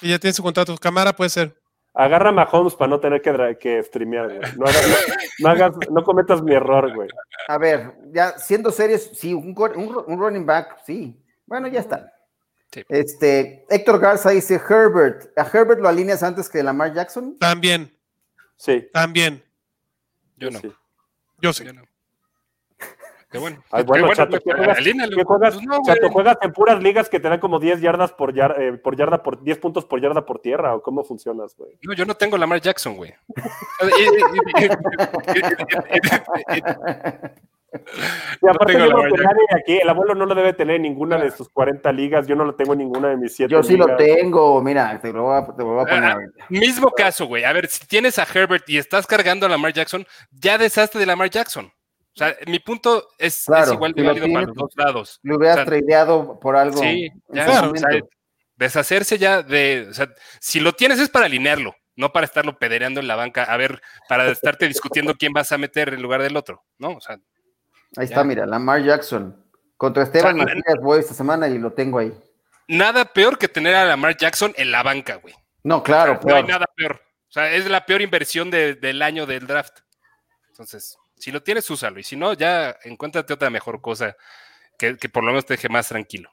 Que ya tiene su contrato. Camara puede ser. Agarra a Mahomes para no tener que, que streamear, güey. No, hagas- no- no hagas- no cometas mi error, güey. A ver, ya siendo serios, sí, un, un running back, sí. Bueno, ya está. Sí. Este, Héctor Garza dice Herbert. ¿A Herbert lo alineas antes que Lamar Jackson? También. Sí. También. Yo no. sí. Yo sí. Yo no. Qué bueno. Ay, bueno, bueno, Chato, pues, ¿qué juegas? alínalo. ¿Qué juegas? Pues no. Chato, ¿juegas en puras ligas que te dan como 10 yardas por, yar- eh, por yarda por 10 puntos por yarda por tierra o cómo funcionas, güey? No, yo no tengo Lamar Jackson, güey. Y- aparte yo creo que nadie aquí, el abuelo no lo debe tener en ninguna de sus 40 ligas, yo no lo tengo en ninguna de mis 7 Yo sí lo tengo, mira, te lo voy a, te lo voy a poner Ah. Mismo caso, güey. A ver, si tienes a Herbert y estás cargando a Lamar Jackson, ya deshazte de Lamar Jackson. O sea, mi punto es, es Claro, igual de válido para los dos lados. Lo hubieras O sea, tradeado por algo. Sí, ya, su claro, o sea, momento. deshacerse ya de, o sea, si lo tienes es para alinearlo, no para estarlo pedereando en la banca, a ver, para estarte discutiendo quién vas a meter en lugar del otro, ¿no? O sea, Ahí ya. está, mira, Lamar Jackson. Contra Esteban O sea, voy esta semana y lo tengo ahí. nada peor que tener a Lamar Jackson en la banca, güey. No, claro, no hay nada peor. O sea, es la peor inversión de- del año del draft. Entonces, si lo tienes, úsalo. Y si no, ya encuéntrate otra mejor cosa que, que por lo menos te deje más tranquilo.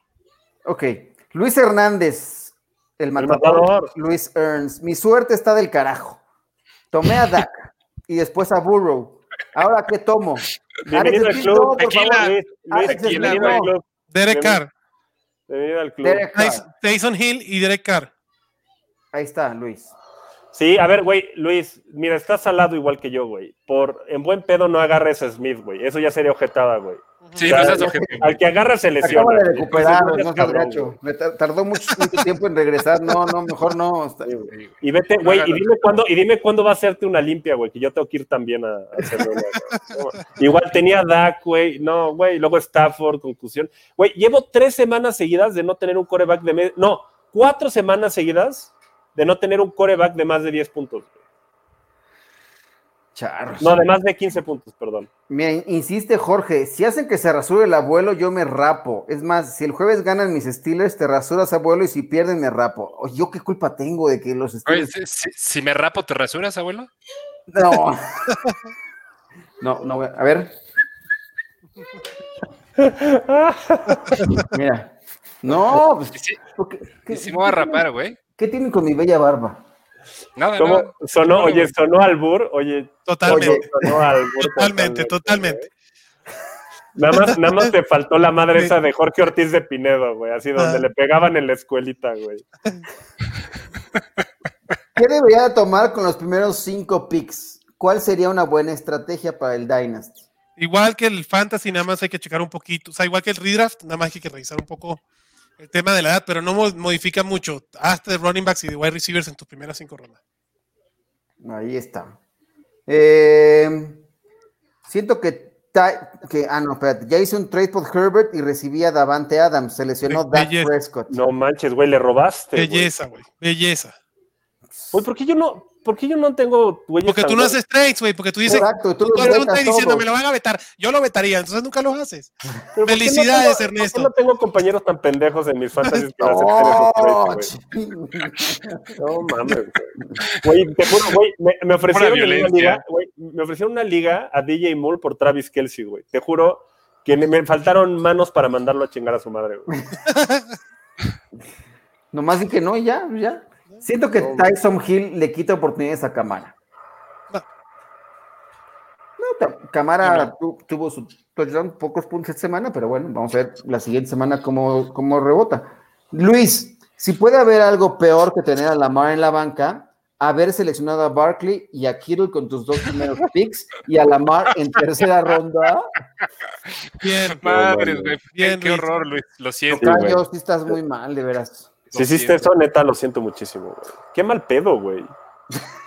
Ok. Luis Hernández, el matador. matador. Luis Ernst. Mi suerte está del carajo. Tomé a Dak y después a Burrow. Ahora, ¿qué tomo? Bienvenido al club. Smith, no, por Tequila. favor. Luis, Luis, Alex bienvenido al club. Derek Bienvenido. Carr, Bienvenido al club. Derek Carr. Tyson- Tyson Hill y Derek Carr. Ahí está, Luis. Sí, a ver, güey, Luis, mira, estás al lado igual que yo, güey. Por en buen pedo no agarres a Smith, güey. Eso ya sería objetada, güey. Sí, O sea, no seas objetivo. Al que agarra se lesiona. Acaba de güey. recuperar, Entonces, no seas seas cabrón, gacho. güey. Me tar- Tardó mucho, mucho tiempo en regresar. No, no, mejor no. Está- güey. Y vete, No güey, y dime cuándo, y dime cuándo va a hacerte una limpia, güey, que yo tengo que ir también a. No, Igual tenía Dak, güey, no, güey, luego Stafford, conclusión. Güey, llevo tres semanas seguidas de no tener un coreback de medio, no, cuatro semanas seguidas de no tener un coreback de más de 10 puntos. güey. Charros. No, de más de 15 puntos, perdón. Mira, insiste Jorge, si hacen que se rasure el abuelo, yo me rapo. Es más, si el jueves ganan mis Steelers, te rasuras abuelo y si pierden me rapo. Oye, ¿Yo qué culpa tengo de que los Oye, Steelers... si, si- si me rapo, ¿te rasuras, abuelo? No. No, no, a ver. Mira. No, pues, Y sí, ¿por qué, y sí me voy a rapar, güey. ¿qué tienen con mi bella barba? Nada, ¿Cómo nada. sonó? No, Oye, sonó albur, oye, Totalmente. sonó albur. Totalmente, totalmente. Nada más, nada más te faltó la madre esa de Jorge Ortiz de Pinedo, güey, así donde Ah. le pegaban en la escuelita, güey. ¿Qué debería tomar con los primeros cinco picks? ¿Cuál sería una buena estrategia para el Dynasty? Igual que el fantasy, nada más hay que checar un poquito. O sea, igual que el redraft, nada más hay que revisar un poco el tema de la edad, pero no mo- modifica mucho. Hasta de running backs y de wide receivers en tus primeras cinco rondas. Ahí está. Eh, siento que. Ah, no, espérate. Ya hice un trade por Herbert y recibí a Davante Adams. Se lesionó Dak. Prescott. No manches, güey, le robaste. Belleza, güey. Belleza. Güey, ¿por qué yo no, por qué yo no tengo güeyes Porque tú no haces trades, güey. Porque tú dices, Exacto, tú tú los haces un vetas trade diciendo, me lo van a vetar. Yo lo vetaría, entonces nunca lo haces. Pero ¿por qué no Felicidades, tengo- Ernesto. ¿por qué no tengo compañeros tan pendejos en mis fantasies para hacer No, esos trades, güey? No mames, güey. Te juro, güey, me, me ofrecieron una liga, güey, me ofrecieron una liga a DJ Moore por Travis Kelsey, güey. Te juro que me- faltaron manos para mandarlo a chingar a su madre, güey. Nomás di que no, y ya, ya. Siento que Tyson Hill le quita oportunidades a Camara. No. Camara No, no. tu- tuvo su touchdown, pocos puntos esta semana, pero bueno, vamos a ver la siguiente semana cómo, cómo rebota. Luis, si puede haber algo peor que tener a Lamar en la banca, haber seleccionado a Barkley y a Kittle con tus dos primeros picks y a Lamar en tercera ronda. Bien. Madres, güey. Bien, qué Luis. horror, Luis. Lo siento. Tocayo, sí estás muy mal, de veras. Lo Si hiciste siento. eso, neta, lo siento muchísimo, güey. Qué mal pedo, güey.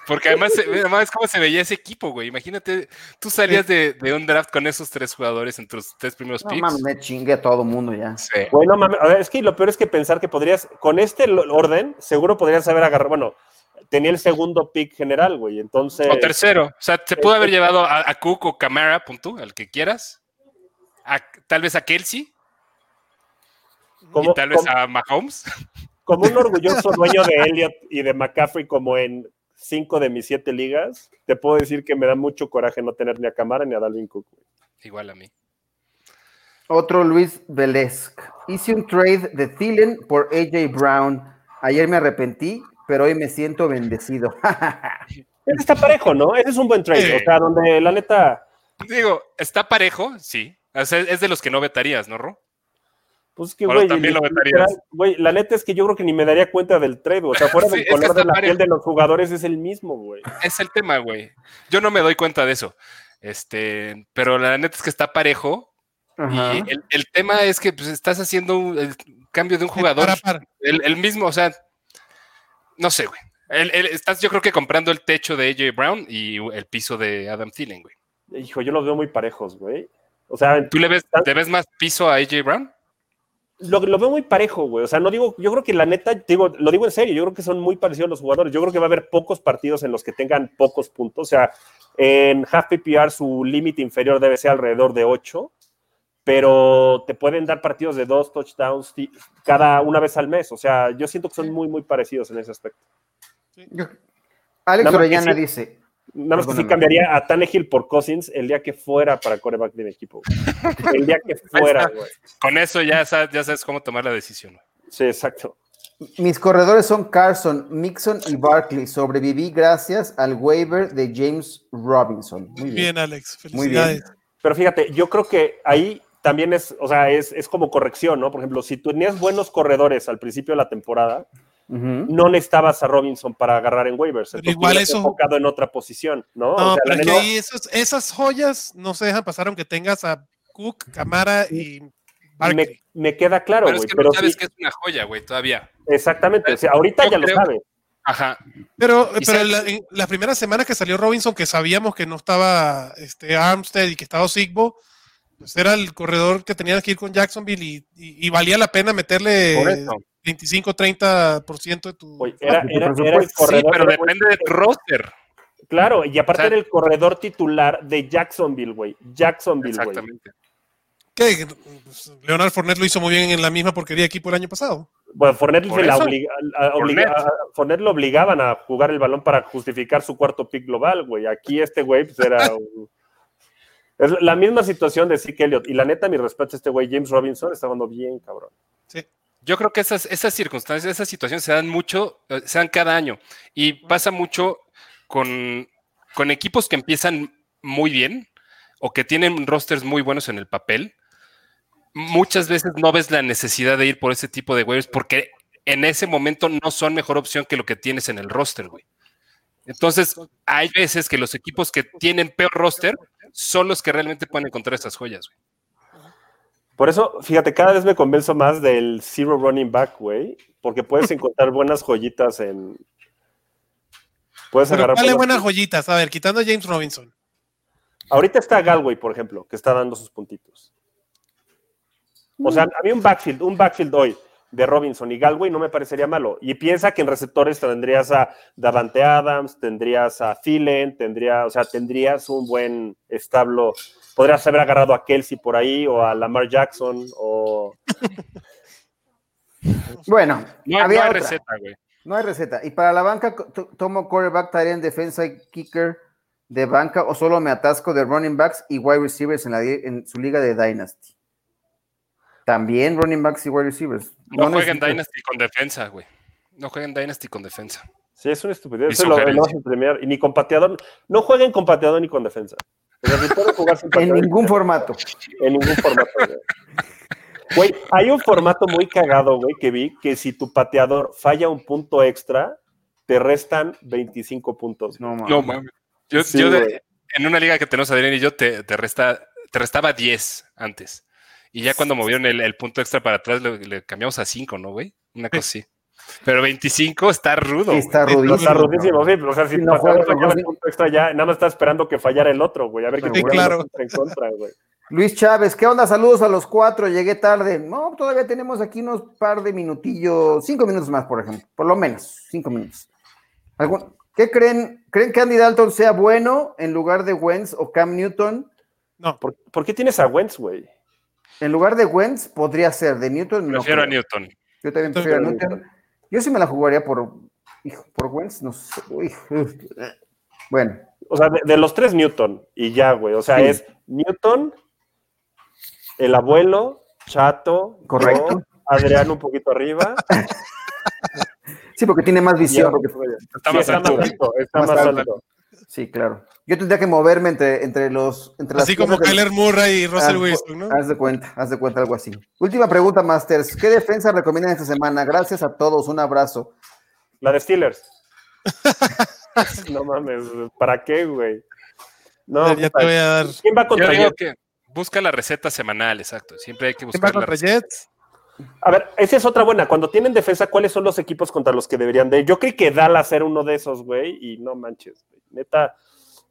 Porque además, se- además cómo se veía ese equipo, güey. Imagínate, tú salías de, de un draft con esos tres jugadores en tus tres primeros No picks. mames, me chingue a todo mundo ya. Sí. Bueno, mames, a ver, es que lo peor es que pensar que podrías, con este orden, seguro podrías haber agarrado, bueno, tenía el segundo pick general, güey, entonces... O tercero. O sea, se pudo haber llevado a, a Cook o Camara, punto, al que quieras. A- tal vez a Kelsey. y tal vez a Mahomes. como un orgulloso dueño de Elliot y de McCaffrey como en cinco de mis siete ligas, te puedo decir que me da mucho coraje no tener ni a Camara ni a Dalvin Cook. güey. Igual a mí. Otro Luis Velesc. Hice un trade de Thielen por AJ Brown. Ayer me arrepentí, pero hoy me siento bendecido. Ese está parejo, ¿no? Ese es un buen trade, o sea, donde la neta, Digo, está parejo, sí. O sea, es de los que no vetarías, ¿no, Ro? Pues que, Bueno, güey, güey, la neta es que yo creo que ni me daría cuenta del trade, o sea, fuera Sí, del color de la piel de los jugadores es el mismo, güey. Es el tema, güey. Yo no me doy cuenta de eso. Este, pero la neta es que está parejo. Ajá. Y el, el tema es que pues, estás haciendo un el cambio de un jugador. Para, para. El, el mismo, o sea, no sé, güey. El- el- estás, yo creo que comprando el techo de AJ Brown y el piso de Adam Thielen, güey. Hijo, yo los veo muy parejos, güey. O sea, ¿Tú le ves, ¿te ves más piso a AJ Brown? Lo, lo veo muy parejo, güey. O sea, no digo, yo creo que la neta, digo, lo digo en serio, yo creo que son muy parecidos los jugadores. Yo creo que va a haber pocos partidos en los que tengan pocos puntos. O sea, en half PPR su límite inferior debe ser alrededor de 8, pero te pueden dar partidos de dos touchdowns cada una vez al mes. O sea, yo siento que son muy, muy parecidos en ese aspecto. Yo- Alex Orellana sí. dice, Nada más que sí cambiaría a Tannehill por Cousins el día que fuera para coreback de mi equipo. güey. El día que fuera, güey. Con eso ya sabes, ya sabes cómo tomar la decisión. güey. Sí, exacto. mis corredores son Carson, Mixon y Barkley. Sobreviví gracias al waiver de James Robinson. Muy bien. Bien, Alex. Muy bien. Felicidades. Pero fíjate, yo creo que ahí también es, o sea, es, es como corrección, ¿no? Por ejemplo, si tú tenías buenos corredores al principio de la temporada, Ujú. no necesitabas a Robinson para agarrar en waivers. Pero igual eso- enfocado en otra posición, ¿no? No, O sea, pero la es que ahí esos- esas joyas no se dejan pasar aunque tengas a Cook, Camara y me, queda claro, Pero güey. es que pero no sabes sí, que es una joya, güey, todavía. exactamente. O sea, ahorita Yo ya lo creo- sabe. Ajá. Pero, pero sabes- la- en las primeras semanas que salió Robinson, que sabíamos que no estaba este, Armstead y que estaba Sigbo, pues era el corredor que tenías que ir con Jacksonville y, y- y valía la pena meterle Por eso. 25-30% de tu... Oye, era, tu era- era el presupuesto. Sí, corredor. pero depende de tu roster. Claro, y aparte O sea- era el corredor titular de Jacksonville, güey. Jacksonville, güey. Exactamente. ¿Qué? Pues, Leonard Fournette lo hizo muy bien en la misma porquería de equipo el año pasado. Bueno, Fournette, se la obliga- a- obliga- Fournette. a- Fournette lo obligaban a jugar el balón para justificar su cuarto pick global, güey. Aquí este güey pues, era Es la misma situación de Zeke Elliott. Y la neta, mi respeto a este güey, James Robinson, está jugando bien, cabrón. Yo creo que esas, esas circunstancias, esas situaciones se dan mucho, eh, se dan cada año. Y pasa mucho con, con equipos que empiezan muy bien o que tienen rosters muy buenos en el papel. Muchas veces no ves la necesidad de ir por ese tipo de waivers porque en ese momento no son mejor opción que lo que tienes en el roster, güey. Entonces, hay veces que los equipos que tienen peor roster son los que realmente pueden encontrar esas joyas, güey. Por eso, fíjate, cada vez me convenzo más del zero running back, güey. Porque puedes encontrar buenas joyitas en. Puedes Pero agarrar. dale buenas- buenas joyitas. A ver, quitando a James Robinson. Ahorita está Galway, por ejemplo, que está dando sus puntitos. O sea, a mí un backfield, un backfield hoy de Robinson y Galway no me parecería malo. Y piensa que en receptores tendrías a Davante Adams, tendrías a Thielen, tendría, o sea, tendrías un buen establo. Podrías haber agarrado a Kelsey por ahí o a Lamar Jackson o Bueno, No, no hay otra. receta, güey. No hay receta. Y para la banca, tomo quarterback, tight end, defensa y kicker de banca o solo me atasco de running backs y wide receivers en, la, en su liga de Dynasty. También running backs y wide receivers. No, jueguen necesito- Dynasty con defensa, güey. No jueguen Dynasty con defensa. Sí, es una estupidez. Eso lo, lo hacen premier. Y ni con pateador. No jueguen con pateador ni con defensa. O sea, si pueden jugar sin En ningún formato. En ningún formato. güey. Güey, hay un formato muy cagado, güey, que vi, que si tu pateador falla un punto extra, te restan 25 puntos. No, mames. No mames. Yo, Sí, yo de- güey. en una liga que tenemos Adrián y yo te, te, resta, te restaba 10 antes. Y ya cuando movieron el, el punto extra para atrás le, le cambiamos a 5, ¿no, güey? Una cosa así. Pero 25 está rudo. Sí, está rudísimo. Está rudísimo, sí, o sea, si Sí, tu no juega, no, el punto extra ya, nada más está esperando que fallara el otro, güey, a ver qué Sí, claro. en contra, güey. Luis Chávez, ¿qué onda? Saludos a los cuatro, llegué tarde. No, todavía tenemos aquí unos par de minutillos, cinco minutos más, por ejemplo, por lo menos, cinco minutos. ¿Algún- ¿Qué creen? ¿Creen que Andy Dalton sea bueno en lugar de Wentz o Cam Newton? No, ¿Por, por qué tienes a Wentz, güey? En lugar de Wentz podría ser, de Newton no. Prefiero a creo. Newton. Yo también prefiero a Newton. Yo sí me la jugaría por, hijo, por Wentz, no sé. uy. Bueno, O sea, de, de los tres Newton y ya, güey. O sea, Sí. es Newton, el abuelo, Chato, Correcto. yo, Adrián un poquito arriba. sí, porque tiene más visión. porque- Está Sí, más está alto. más alto, está Más más alto. alto. Sí, claro. Yo tendría que moverme entre, entre los. Entre así las como Kyler Murray y Russell Wilson, ¿no? Haz de cuenta, haz de cuenta algo así. Última pregunta, Masters. ¿Qué defensa recomiendan esta semana? Gracias a todos, un abrazo. La de Steelers. no mames, ¿para qué, güey? No, ya puta, te voy a dar. ¿quién va Yo contra digo Jets? que busca la receta semanal, exacto. Siempre hay que ¿Quién va buscar la contra receta. Jets? A ver, esa es otra buena. Cuando tienen defensa, ¿cuáles son los equipos contra los que deberían de? Yo creí que Dallas era uno de esos, güey, y no manches, güey. Neta,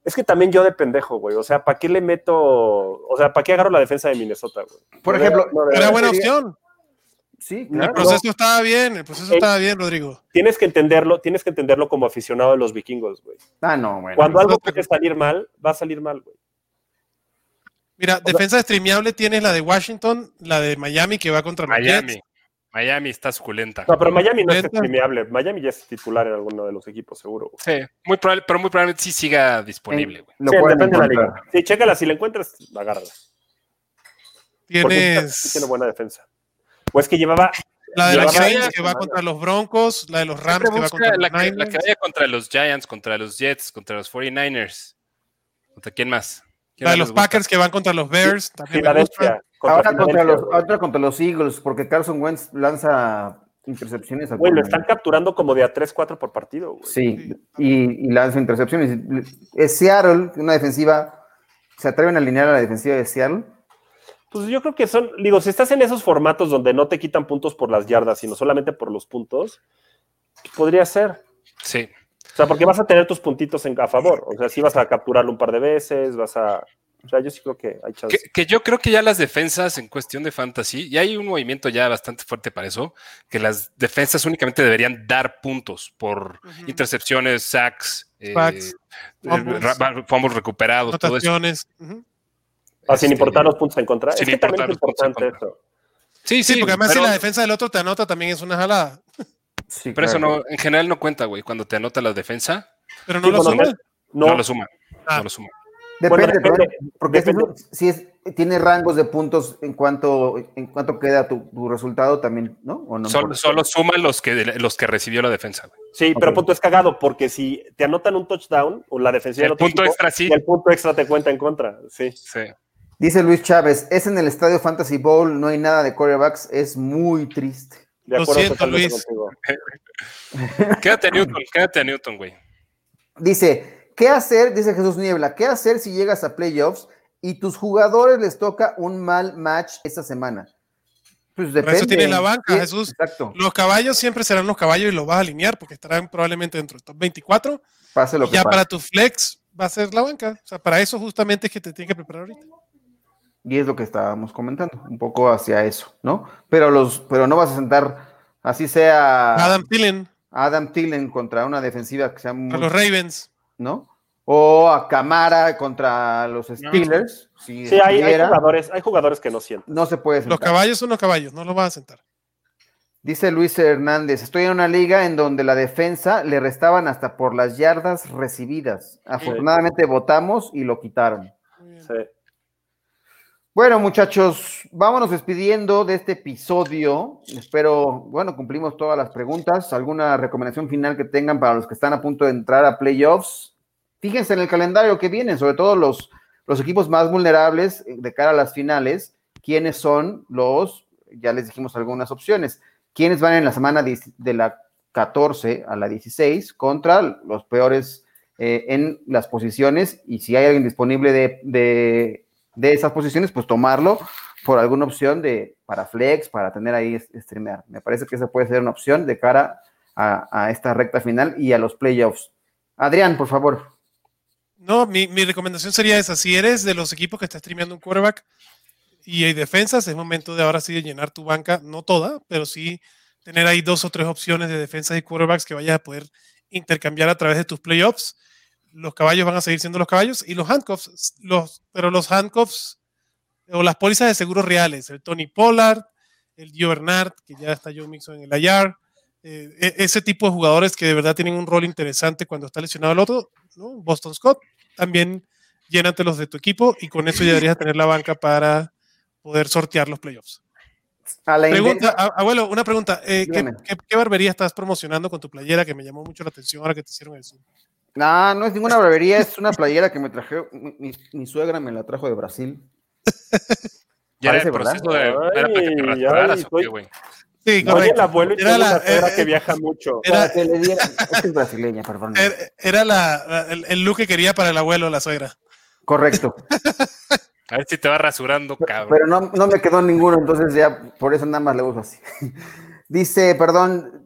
Es que también yo de pendejo, güey. O sea, ¿para qué le meto? O sea, ¿para qué agarro la defensa de Minnesota, güey? Por No, ejemplo, no, no, Era buena sería- opción. Sí, El claro. proceso estaba bien, el proceso Eh, estaba bien, Rodrigo. Tienes que entenderlo, tienes que entenderlo como aficionado de los vikingos, güey. Ah, no, bueno. Cuando algo puede salir mal, va a salir mal, güey. Mira, defensa streameable tienes la de Washington, la de Miami que va contra los Miami. Jets. Miami está suculenta. No, pero Miami no es streameable. Miami ya es titular en alguno de los equipos, seguro. güey. Sí, muy probable, pero muy probablemente sí siga disponible, güey. Sí, depende de la liga. Sí, chécala, si la encuentras, agárrala. Porque sí tiene Tienes buena defensa. Pues que llevaba. la de los llevaba Saints una que va contra los Broncos, la de los Rams que va contra los la, que, la que vaya contra los Giants, contra los Jets, contra los 49ers. ¿Contra quién más? ¿Quién La de los? Packers que van contra los Bears. También me gusta. Filadelfia. contra Ahora contra los, otra contra los Eagles, porque Carson Wentz lanza intercepciones. Güey, lo están capturando como de a 3-4 por partido, güey. Sí, y, y lanza intercepciones. Es Seattle, una defensiva. ¿Se atreven a alinear a la defensiva de Seattle? Pues yo creo que son, digo, si estás en esos formatos donde no te quitan puntos por las yardas, sino solamente por los puntos, podría ser. Sí. O sea, porque vas a tener tus puntitos en, a favor. O sea, sí vas a capturarlo un par de veces, vas a. O sea, yo sí creo que hay chance. Que, que yo creo que ya las defensas en cuestión de fantasy, y hay un movimiento ya bastante fuerte para eso, que las defensas únicamente deberían dar puntos por intercepciones, sacks, eh, Sacks, eh, fumbles. ra- fumbles recuperados, todo eso. Ujú. Ah, sin Este, importar los puntos en contra. sin es que también importar es los puntos en importante eso. Sí, Sí, sí, porque además pero, si la defensa del otro te anota también es una jalada. Sí, pero eso no, en general no cuenta, güey. Cuando te anota la defensa, Pero no Sí, lo suma. No, no, lo suma. Ah. No lo suma. Depende, Bueno, depende, porque si depende. es- si es, tiene rangos de puntos en cuanto, en cuanto queda tu, tu resultado también, ¿no? ¿O no Solo, solo suma los que, los que recibió la defensa, güey. sí, pero punto es cagado, porque si te anotan un touchdown o la defensiva El del otro punto equipo, extra sí. el punto extra te cuenta en contra. Sí. Sí. Dice Luis Chávez, es en el Estadio Fantasy Bowl, no hay nada de quarterbacks, es muy triste. De Lo siento, Luis. Quédate a Newton, quédate a Newton, güey. Dice, ¿qué hacer? Dice Jesús Niebla, ¿qué hacer si llegas a playoffs y tus jugadores les toca un mal match esta semana? Pues Por depende. eso tienes la banca, Sí, Jesús. Exacto, Los caballos siempre serán los caballos y los vas a alinear porque estarán probablemente dentro del top 24. pase lo Y que ya pase. para tu flex va a ser la banca. O sea, para eso justamente es que te tienes que preparar ahorita. Y es lo que estábamos comentando, un poco hacia eso, ¿no? Pero los, pero no vas a sentar, así sea Adam Thielen, Adam Thielen contra una defensiva que sea muy, a los Ravens. ¿no? O a Camara contra los Steelers. Si Sí, hay, jugadores, hay jugadores que no sienten. no se puede Los sentar. caballos son los caballos, no los vas a sentar. Dice Luis Hernández, estoy en una liga en donde la defensa le restaban hasta por las yardas recibidas. Afortunadamente votamos y lo quitaron. Sí. Bueno, muchachos, vámonos despidiendo de este episodio. Espero, bueno, cumplimos todas las preguntas. ¿Alguna recomendación final que tengan para los que están a punto de entrar a playoffs? Fíjense en el calendario que viene, sobre todo los, los equipos más vulnerables eh, de cara a las finales. ¿Quiénes son los? Ya les dijimos algunas opciones. ¿Quiénes van en la semana de, la 14 a la 16 contra los peores eh, en las posiciones? Y si hay alguien disponible de, de de esas posiciones, pues tomarlo por alguna opción de para flex, para tener ahí streamear. Me parece que esa puede ser una opción de cara a, a esta recta final y a los playoffs. Adrián, por favor. No, mi, mi recomendación sería esa. Si eres de los equipos que está streameando un quarterback y hay defensas, es momento de ahora sí de llenar tu banca, no toda, pero sí tener ahí dos o tres opciones de defensas y quarterbacks que vayas a poder intercambiar a través de tus playoffs. Los caballos van a seguir siendo los caballos y los handcuffs, los, pero los handcuffs o las pólizas de seguros reales, el Tony Pollard, el Gio Bernard, que ya está Joe Mixon en el IR, eh, e- ese tipo de jugadores que de verdad tienen un rol interesante cuando está lesionado el otro, ¿no? Boston Scott, también llénatelos de tu equipo y con eso ya deberías tener la banca para poder sortear los playoffs. A la Pregunta, inversa- a- abuelo, una pregunta. eh, ¿qué, Dígame. qué, qué barbería estás promocionando con tu playera que me llamó mucho la atención ahora que te hicieron el Zoom? No, no es ninguna barbería, es una playera que me traje, mi, suegra me la trajo de Brasil. Ya era Parece, el proceso de. ¿verdad? Era para que te Ay, rasuraras, ay, ¿o qué, soy- güey? Sí, Oye, el correcto. abuelo y Era la- suegra eh, que eh, viaja mucho. Era- Para que le diera- es que es brasileña, perdón. Era, era la- la- el, el look que quería para el abuelo, la suegra. Correcto. A ver si te va rasurando, cabrón. Pero no, no me quedó ninguno, entonces ya por eso nada más le uso así. Dice, perdón,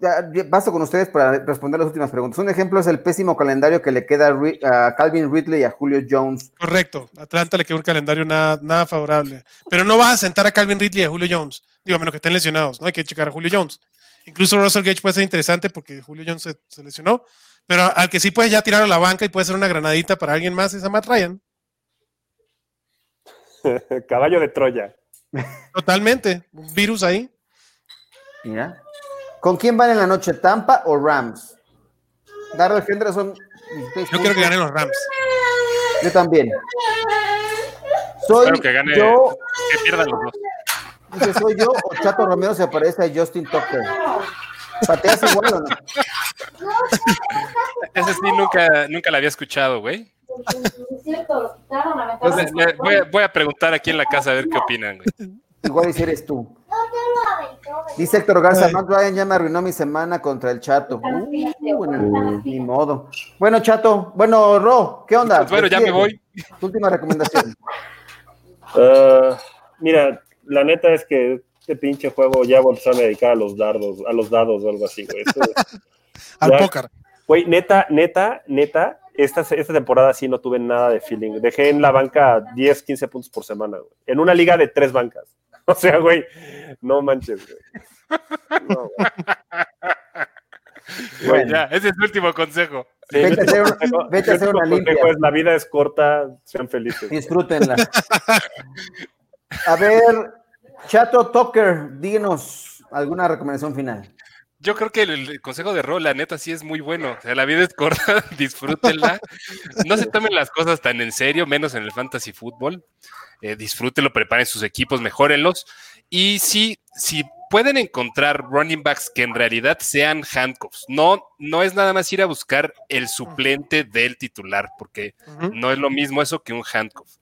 paso con ustedes para responder las últimas preguntas. Un ejemplo es el pésimo calendario que le queda a, Calvin Ridley y a Julio Jones. Correcto. Atlanta le quedó un calendario nada, nada favorable. Pero no vas a sentar a Calvin Ridley y a Julio Jones. Digo, a menos que estén lesionados, ¿no? Hay que checar a Julio Jones. Incluso Russell Gage puede ser interesante porque Julio Jones se, se lesionó. Pero al que sí puedes ya tirar a la banca y puede ser una granadita para alguien más es a Matt Ryan. Caballo de Troya. Totalmente. Un virus ahí. Mira. ¿Con quién van en la noche, Tampa o Rams? Darrell Henderson. Yo creo que ganen los Rams. Yo también. Soy que gane, yo, que pierdan los dos. dice, soy yo o Chato Romero se parece a Justin Tucker. ¿Pateas igual o no? Ese sí nunca, nunca la había escuchado, güey. Es cierto, lo quitaron, Entonces, voy, a, voy a preguntar aquí en la casa a ver qué opinan, güey. Igual si eres tú. Dice Héctor Garza. Matt Ryan ya me arruinó mi semana contra el Chato. Uh, bueno, ni modo. Bueno, Chato, bueno, Ro, ¿qué onda? Pues bueno, ya me voy. Tu última recomendación. Ah, mira, la neta es que este pinche juego ya empezaron a dedicar a los dardos, a los dados o algo así, güey. Al póker. Güey, neta, neta, neta, esta, esta temporada sí no tuve nada de feeling. Dejé en la banca 10, 15 puntos por semana, güey. En una liga de tres bancas. O sea, güey, no manches, güey. No, güey. Bueno. Ya, ese es el último consejo. Sí, Vete a hacer un- consejo- vete a hacer una limpia. es, la vida es corta, sean felices. Disfrútenla. A ver, Chato Tucker, díganos alguna recomendación final. Yo creo que el, el consejo de Ro, la neta, sí es muy bueno. O sea, la vida es corta, disfrútenla. No se tomen las cosas tan en serio, menos en el fantasy fútbol. Eh, disfrútenlo, preparen sus equipos, mejórenlos. Y si, si pueden encontrar running backs que en realidad sean handcuffs, no, no es nada más ir a buscar el suplente del titular, porque no es lo mismo eso que un handcuff.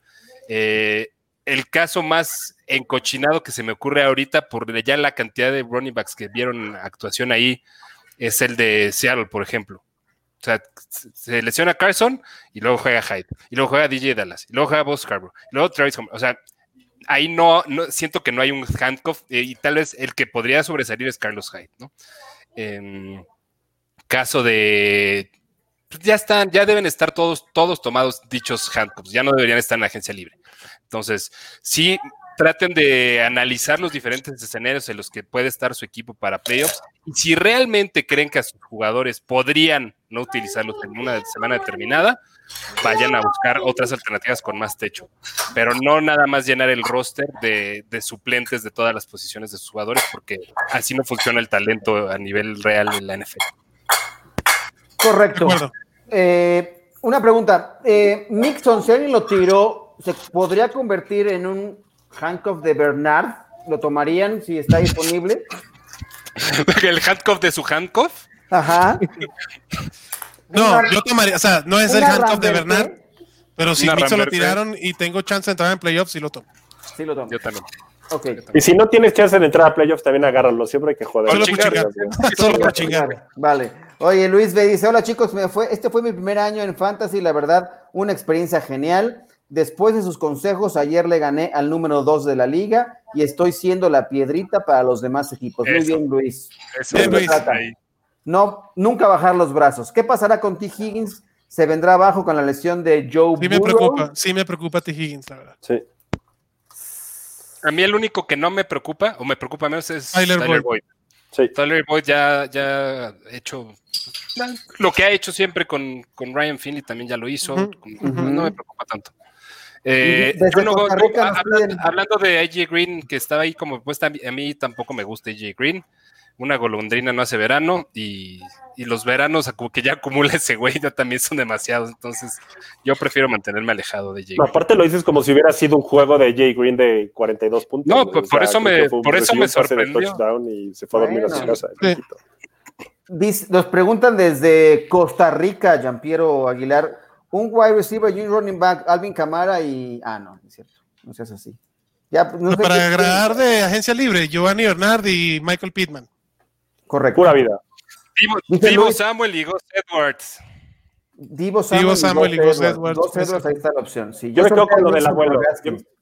Eh, el caso más encochinado que se me ocurre ahorita por ya la cantidad de running backs que vieron actuación ahí es el de Seattle, por ejemplo. O sea, se lesiona Carson y luego juega Hyde, y luego juega DJ Dallas, y luego juega Boss Scarborough, y luego Travis Homer. O sea, ahí no, no siento que no hay un handcuff eh, y tal vez el que podría sobresalir es Carlos Hyde, ¿no? En caso de pues ya están, ya deben estar todos, todos tomados dichos handcuffs, ya no deberían estar en la agencia libre. Entonces, sí, traten de analizar los diferentes escenarios en los que puede estar su equipo para playoffs. Y si realmente creen que a sus jugadores podrían no utilizarlos en una semana determinada, vayan a buscar otras alternativas con más techo. Pero no nada más llenar el roster de, de suplentes de todas las posiciones de sus jugadores, porque así no funciona el talento a nivel real en la NFL. Correcto. Eh, una pregunta. Eh, alguien lo tiró, ¿se podría convertir en un handcuff de Bernard? ¿Lo tomarían si está disponible? el handcuff de su handcuff. Ajá. No, Una- yo tomaría, o sea, no es el handcuff de. Bernard, pero si Una Mixon lo tiraron y tengo chance de entrar en playoffs, sí lo tomo. Sí, lo tomo. Yo también. Ok. Y si no tienes chance de entrar a playoffs, también agárralo. Siempre hay que joder. Solo por chingar. Solo por chingar. Vale. Oye, Luis B dice, hola chicos, me fue, este fue mi primer año en Fantasy, la verdad, una experiencia genial. Después de sus consejos, ayer le gané al número 2 de la liga y estoy siendo la piedrita para los demás equipos. Muy bien, Luis. Eso Bien, es Luis. ahí. No, nunca bajar los brazos. ¿Qué pasará con T. Higgins? ¿Se vendrá abajo con la lesión de Joe Sí me preocupa, sí me preocupa T. Higgins, la verdad. Sí. A mí el único que no me preocupa, o me preocupa menos, es Tyler Tyler, Boyd. Boyd. Sí. Tyler Boyd ya, ya ha hecho lo que ha hecho siempre con, con Ryan Finley, también ya lo hizo. No me preocupa tanto. Eh, Desde no- Costa Rica hablando, piden- hablando de AJ Green, que estaba ahí como puesta, a mí tampoco me gusta AJ Green. Una golondrina no hace verano y, y los veranos como que ya acumula ese güey, ya también son demasiados. Entonces, yo prefiero mantenerme alejado de AJ No, Green. aparte lo dices como si hubiera sido un juego de Jay Green de 42 puntos. No, güey. por- por eso me- por eso me sorprendió. touchdown y se fue a dormir a su casa. Sí. nos preguntan desde Costa Rica, Giampiero Aguilar, un wide receiver y un running back, Alvin Camara y... Ah, no, es cierto, no seas así. Ya, no sé Para qué- agradar de agencia libre, Giovanni Bernard y Michael Pittman. Correcto. Pura vida. Divo, Samuel y Gus Edwards. Divo Samuel, Divo y Samuel y Gus Edwards. Edwards. Gus Edwards, ahí está la opción. Sí, Yo me quedo con lo del abuelo.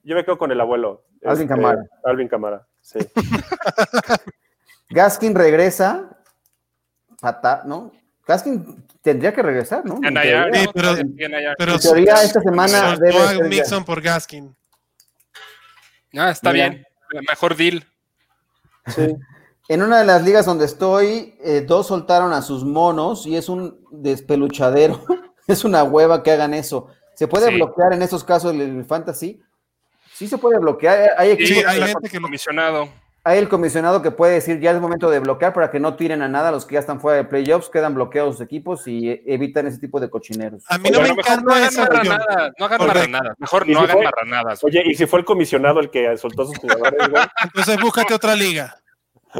Yo, me quedo con el abuelo. Alvin Kamara. Alvin Camara, sí. Gaskin regresa. Pata, ¿no? Gaskin tendría que regresar, ¿no? En teoría. Sí, ¿no? pero-. Pero En teoría, esta semana debe a ser ya. Mixon por Gaskin. Ah, está Mira. bien. Mejor deal. Sí. En una de las ligas donde estoy, eh, dos soltaron a sus monos y es un despeluchadero. es una hueva que hagan eso. ¿Se puede Sí. bloquear en esos casos el, el fantasy? Sí se puede bloquear. Hay, Sí, equipos- hay gente que lo- comisionado. Hay el comisionado que puede decir ya es momento de bloquear para que no tiren a nada los que ya están fuera de playoffs, quedan bloqueados sus equipos y evitan ese tipo de cochineros. A mí no Oye, me a lo mejor no encanta hagan marranadas. No hagan marranadas. Mejor ¿Y no si hagan marranadas. Oye, y si fue el comisionado el que soltó a sus jugadores. Entonces búscate otra liga.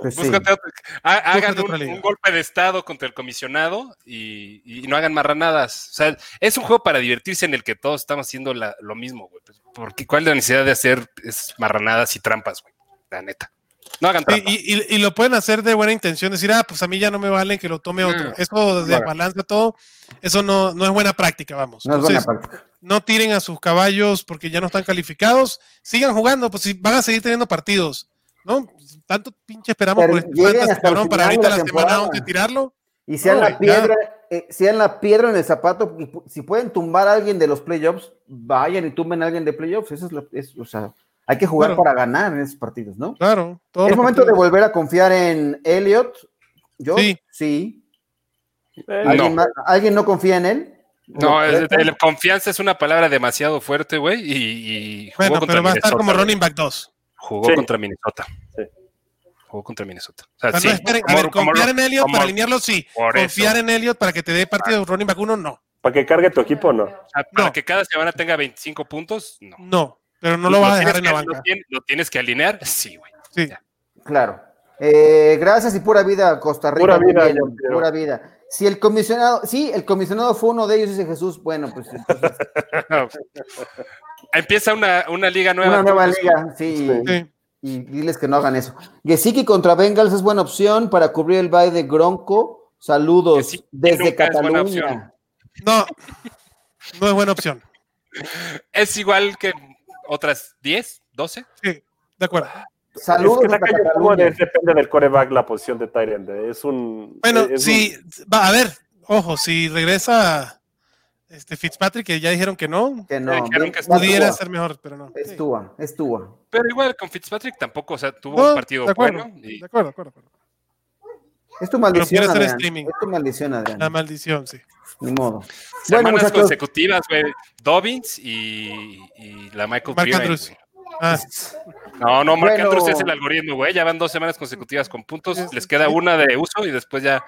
Pues sí. Búscate otro- ha- hagan Búscate otra un, liga. un golpe de estado contra el comisionado y, y no hagan marranadas. O sea, es un juego para divertirse en el que todos estamos haciendo la- lo mismo, güey. Pues, porque ¿Cuál es la necesidad de hacer es marranadas y trampas, güey? La neta. No hagan y, y- y lo pueden hacer de buena intención, decir, ah, pues a mí ya no me valen que lo tome otro. Mm. Eso desbalanza todo, eso no, no es buena práctica, vamos. No es buena práctica. no tiren a sus caballos porque ya no están calificados, sigan jugando, pues si van a seguir teniendo partidos, ¿no? Tanto pinche esperamos Pero por este hasta cabrón, para de ahorita la la semana temporada. 11 tirarlo. Y sean No, la piedra, eh, sean la piedra en el zapato, si pueden tumbar a alguien de los playoffs, vayan y tumben a alguien de playoffs. Eso es, lo, es- o sea, hay que jugar Claro. para ganar en esos partidos, ¿no? Claro. Es momento de volver a confiar en Elliot. Yo Sí. sí. Eh, ¿Alguien, No. más- ¿Alguien no confía en él? No, confianza es una palabra demasiado fuerte, güey. Y, y jugó Bueno, contra pero va a estar Minnesota, como running back 2. Jugó Sí. contra Minnesota. Sí. Jugó contra Minnesota. O sea, O sea, sí, no esperen- a ver, confiar en Elliot para alinearlo, sí. Confiar eso. en Elliot para que te dé partido de running back 1, no. Para que cargue tu equipo, no. O sea, para No. que cada semana tenga 25 puntos, no. No, pero no lo vas a dejar tienes en la banca. Lo tienes, lo tienes que alinear, sí, güey. Sí. Claro. Eh, gracias y pura vida, Costa Rica. Pura vida, también, yo creo. pura vida. Si el comisionado, sí, el comisionado fue uno de ellos, dice Jesús. Bueno, pues entonces, Empieza una, una liga nueva. una nueva liga, sí. Sí. Y diles que no hagan eso. Gesicki contra Bengals es buena opción para cubrir el bye de Gronco. Saludos Gesicki desde Cataluña. No, no es buena opción. Es igual que otras 10, 12. Sí, de acuerdo. Saludos es que Cataluña. depende del coreback la posición de Tyrant. Es un. Bueno, es un- sí, va, a ver, ojo, si regresa este Fitzpatrick, que ya dijeron que no, Que no, dijeron que pudiera ser mejor, pero no. Es Sí. Tua, es Tua. Pero igual con Fitzpatrick tampoco, o sea, tuvo No, un partido de acuerdo, bueno. y- de acuerdo, de acuerdo. Es tu maldición, quiere hacer Adrián. streaming. Es tu maldición, Adrián. La maldición, sí. Ni modo. Semanas consecutivas, güey. Dobbins y, y la Michael Mark Piran. Ah, No, no, Mark Bueno. Andrews es el algoritmo, güey. Ya van dos semanas consecutivas con puntos. Les queda una de uso y después ya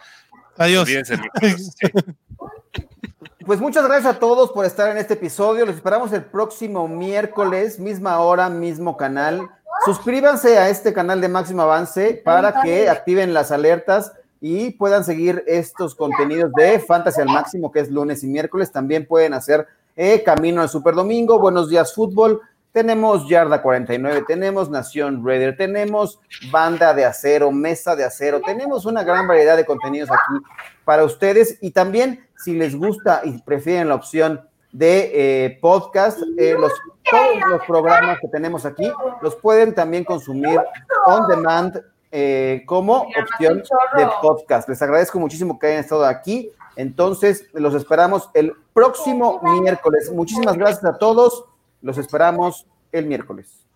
adiós. pues muchas gracias a todos por estar en este episodio. Los esperamos el próximo miércoles, misma hora, mismo canal. Suscríbanse a este canal de Máximo Avance para que activen las alertas y puedan seguir estos contenidos de Fantasy al Máximo, que es lunes y miércoles. También pueden hacer eh, Camino al Super Domingo, Buenos Días Fútbol. Tenemos Yarda 49, tenemos Nación Raider, tenemos Banda de Acero, Mesa de Acero, tenemos una gran variedad de contenidos aquí para ustedes y también si les gusta y prefieren la opción de eh, podcast, eh, los, todos los programas que tenemos aquí los pueden también consumir on demand eh, como opción de podcast. Les agradezco muchísimo que hayan estado aquí. Entonces, los esperamos el próximo miércoles. Muchísimas gracias a todos. Los esperamos el miércoles.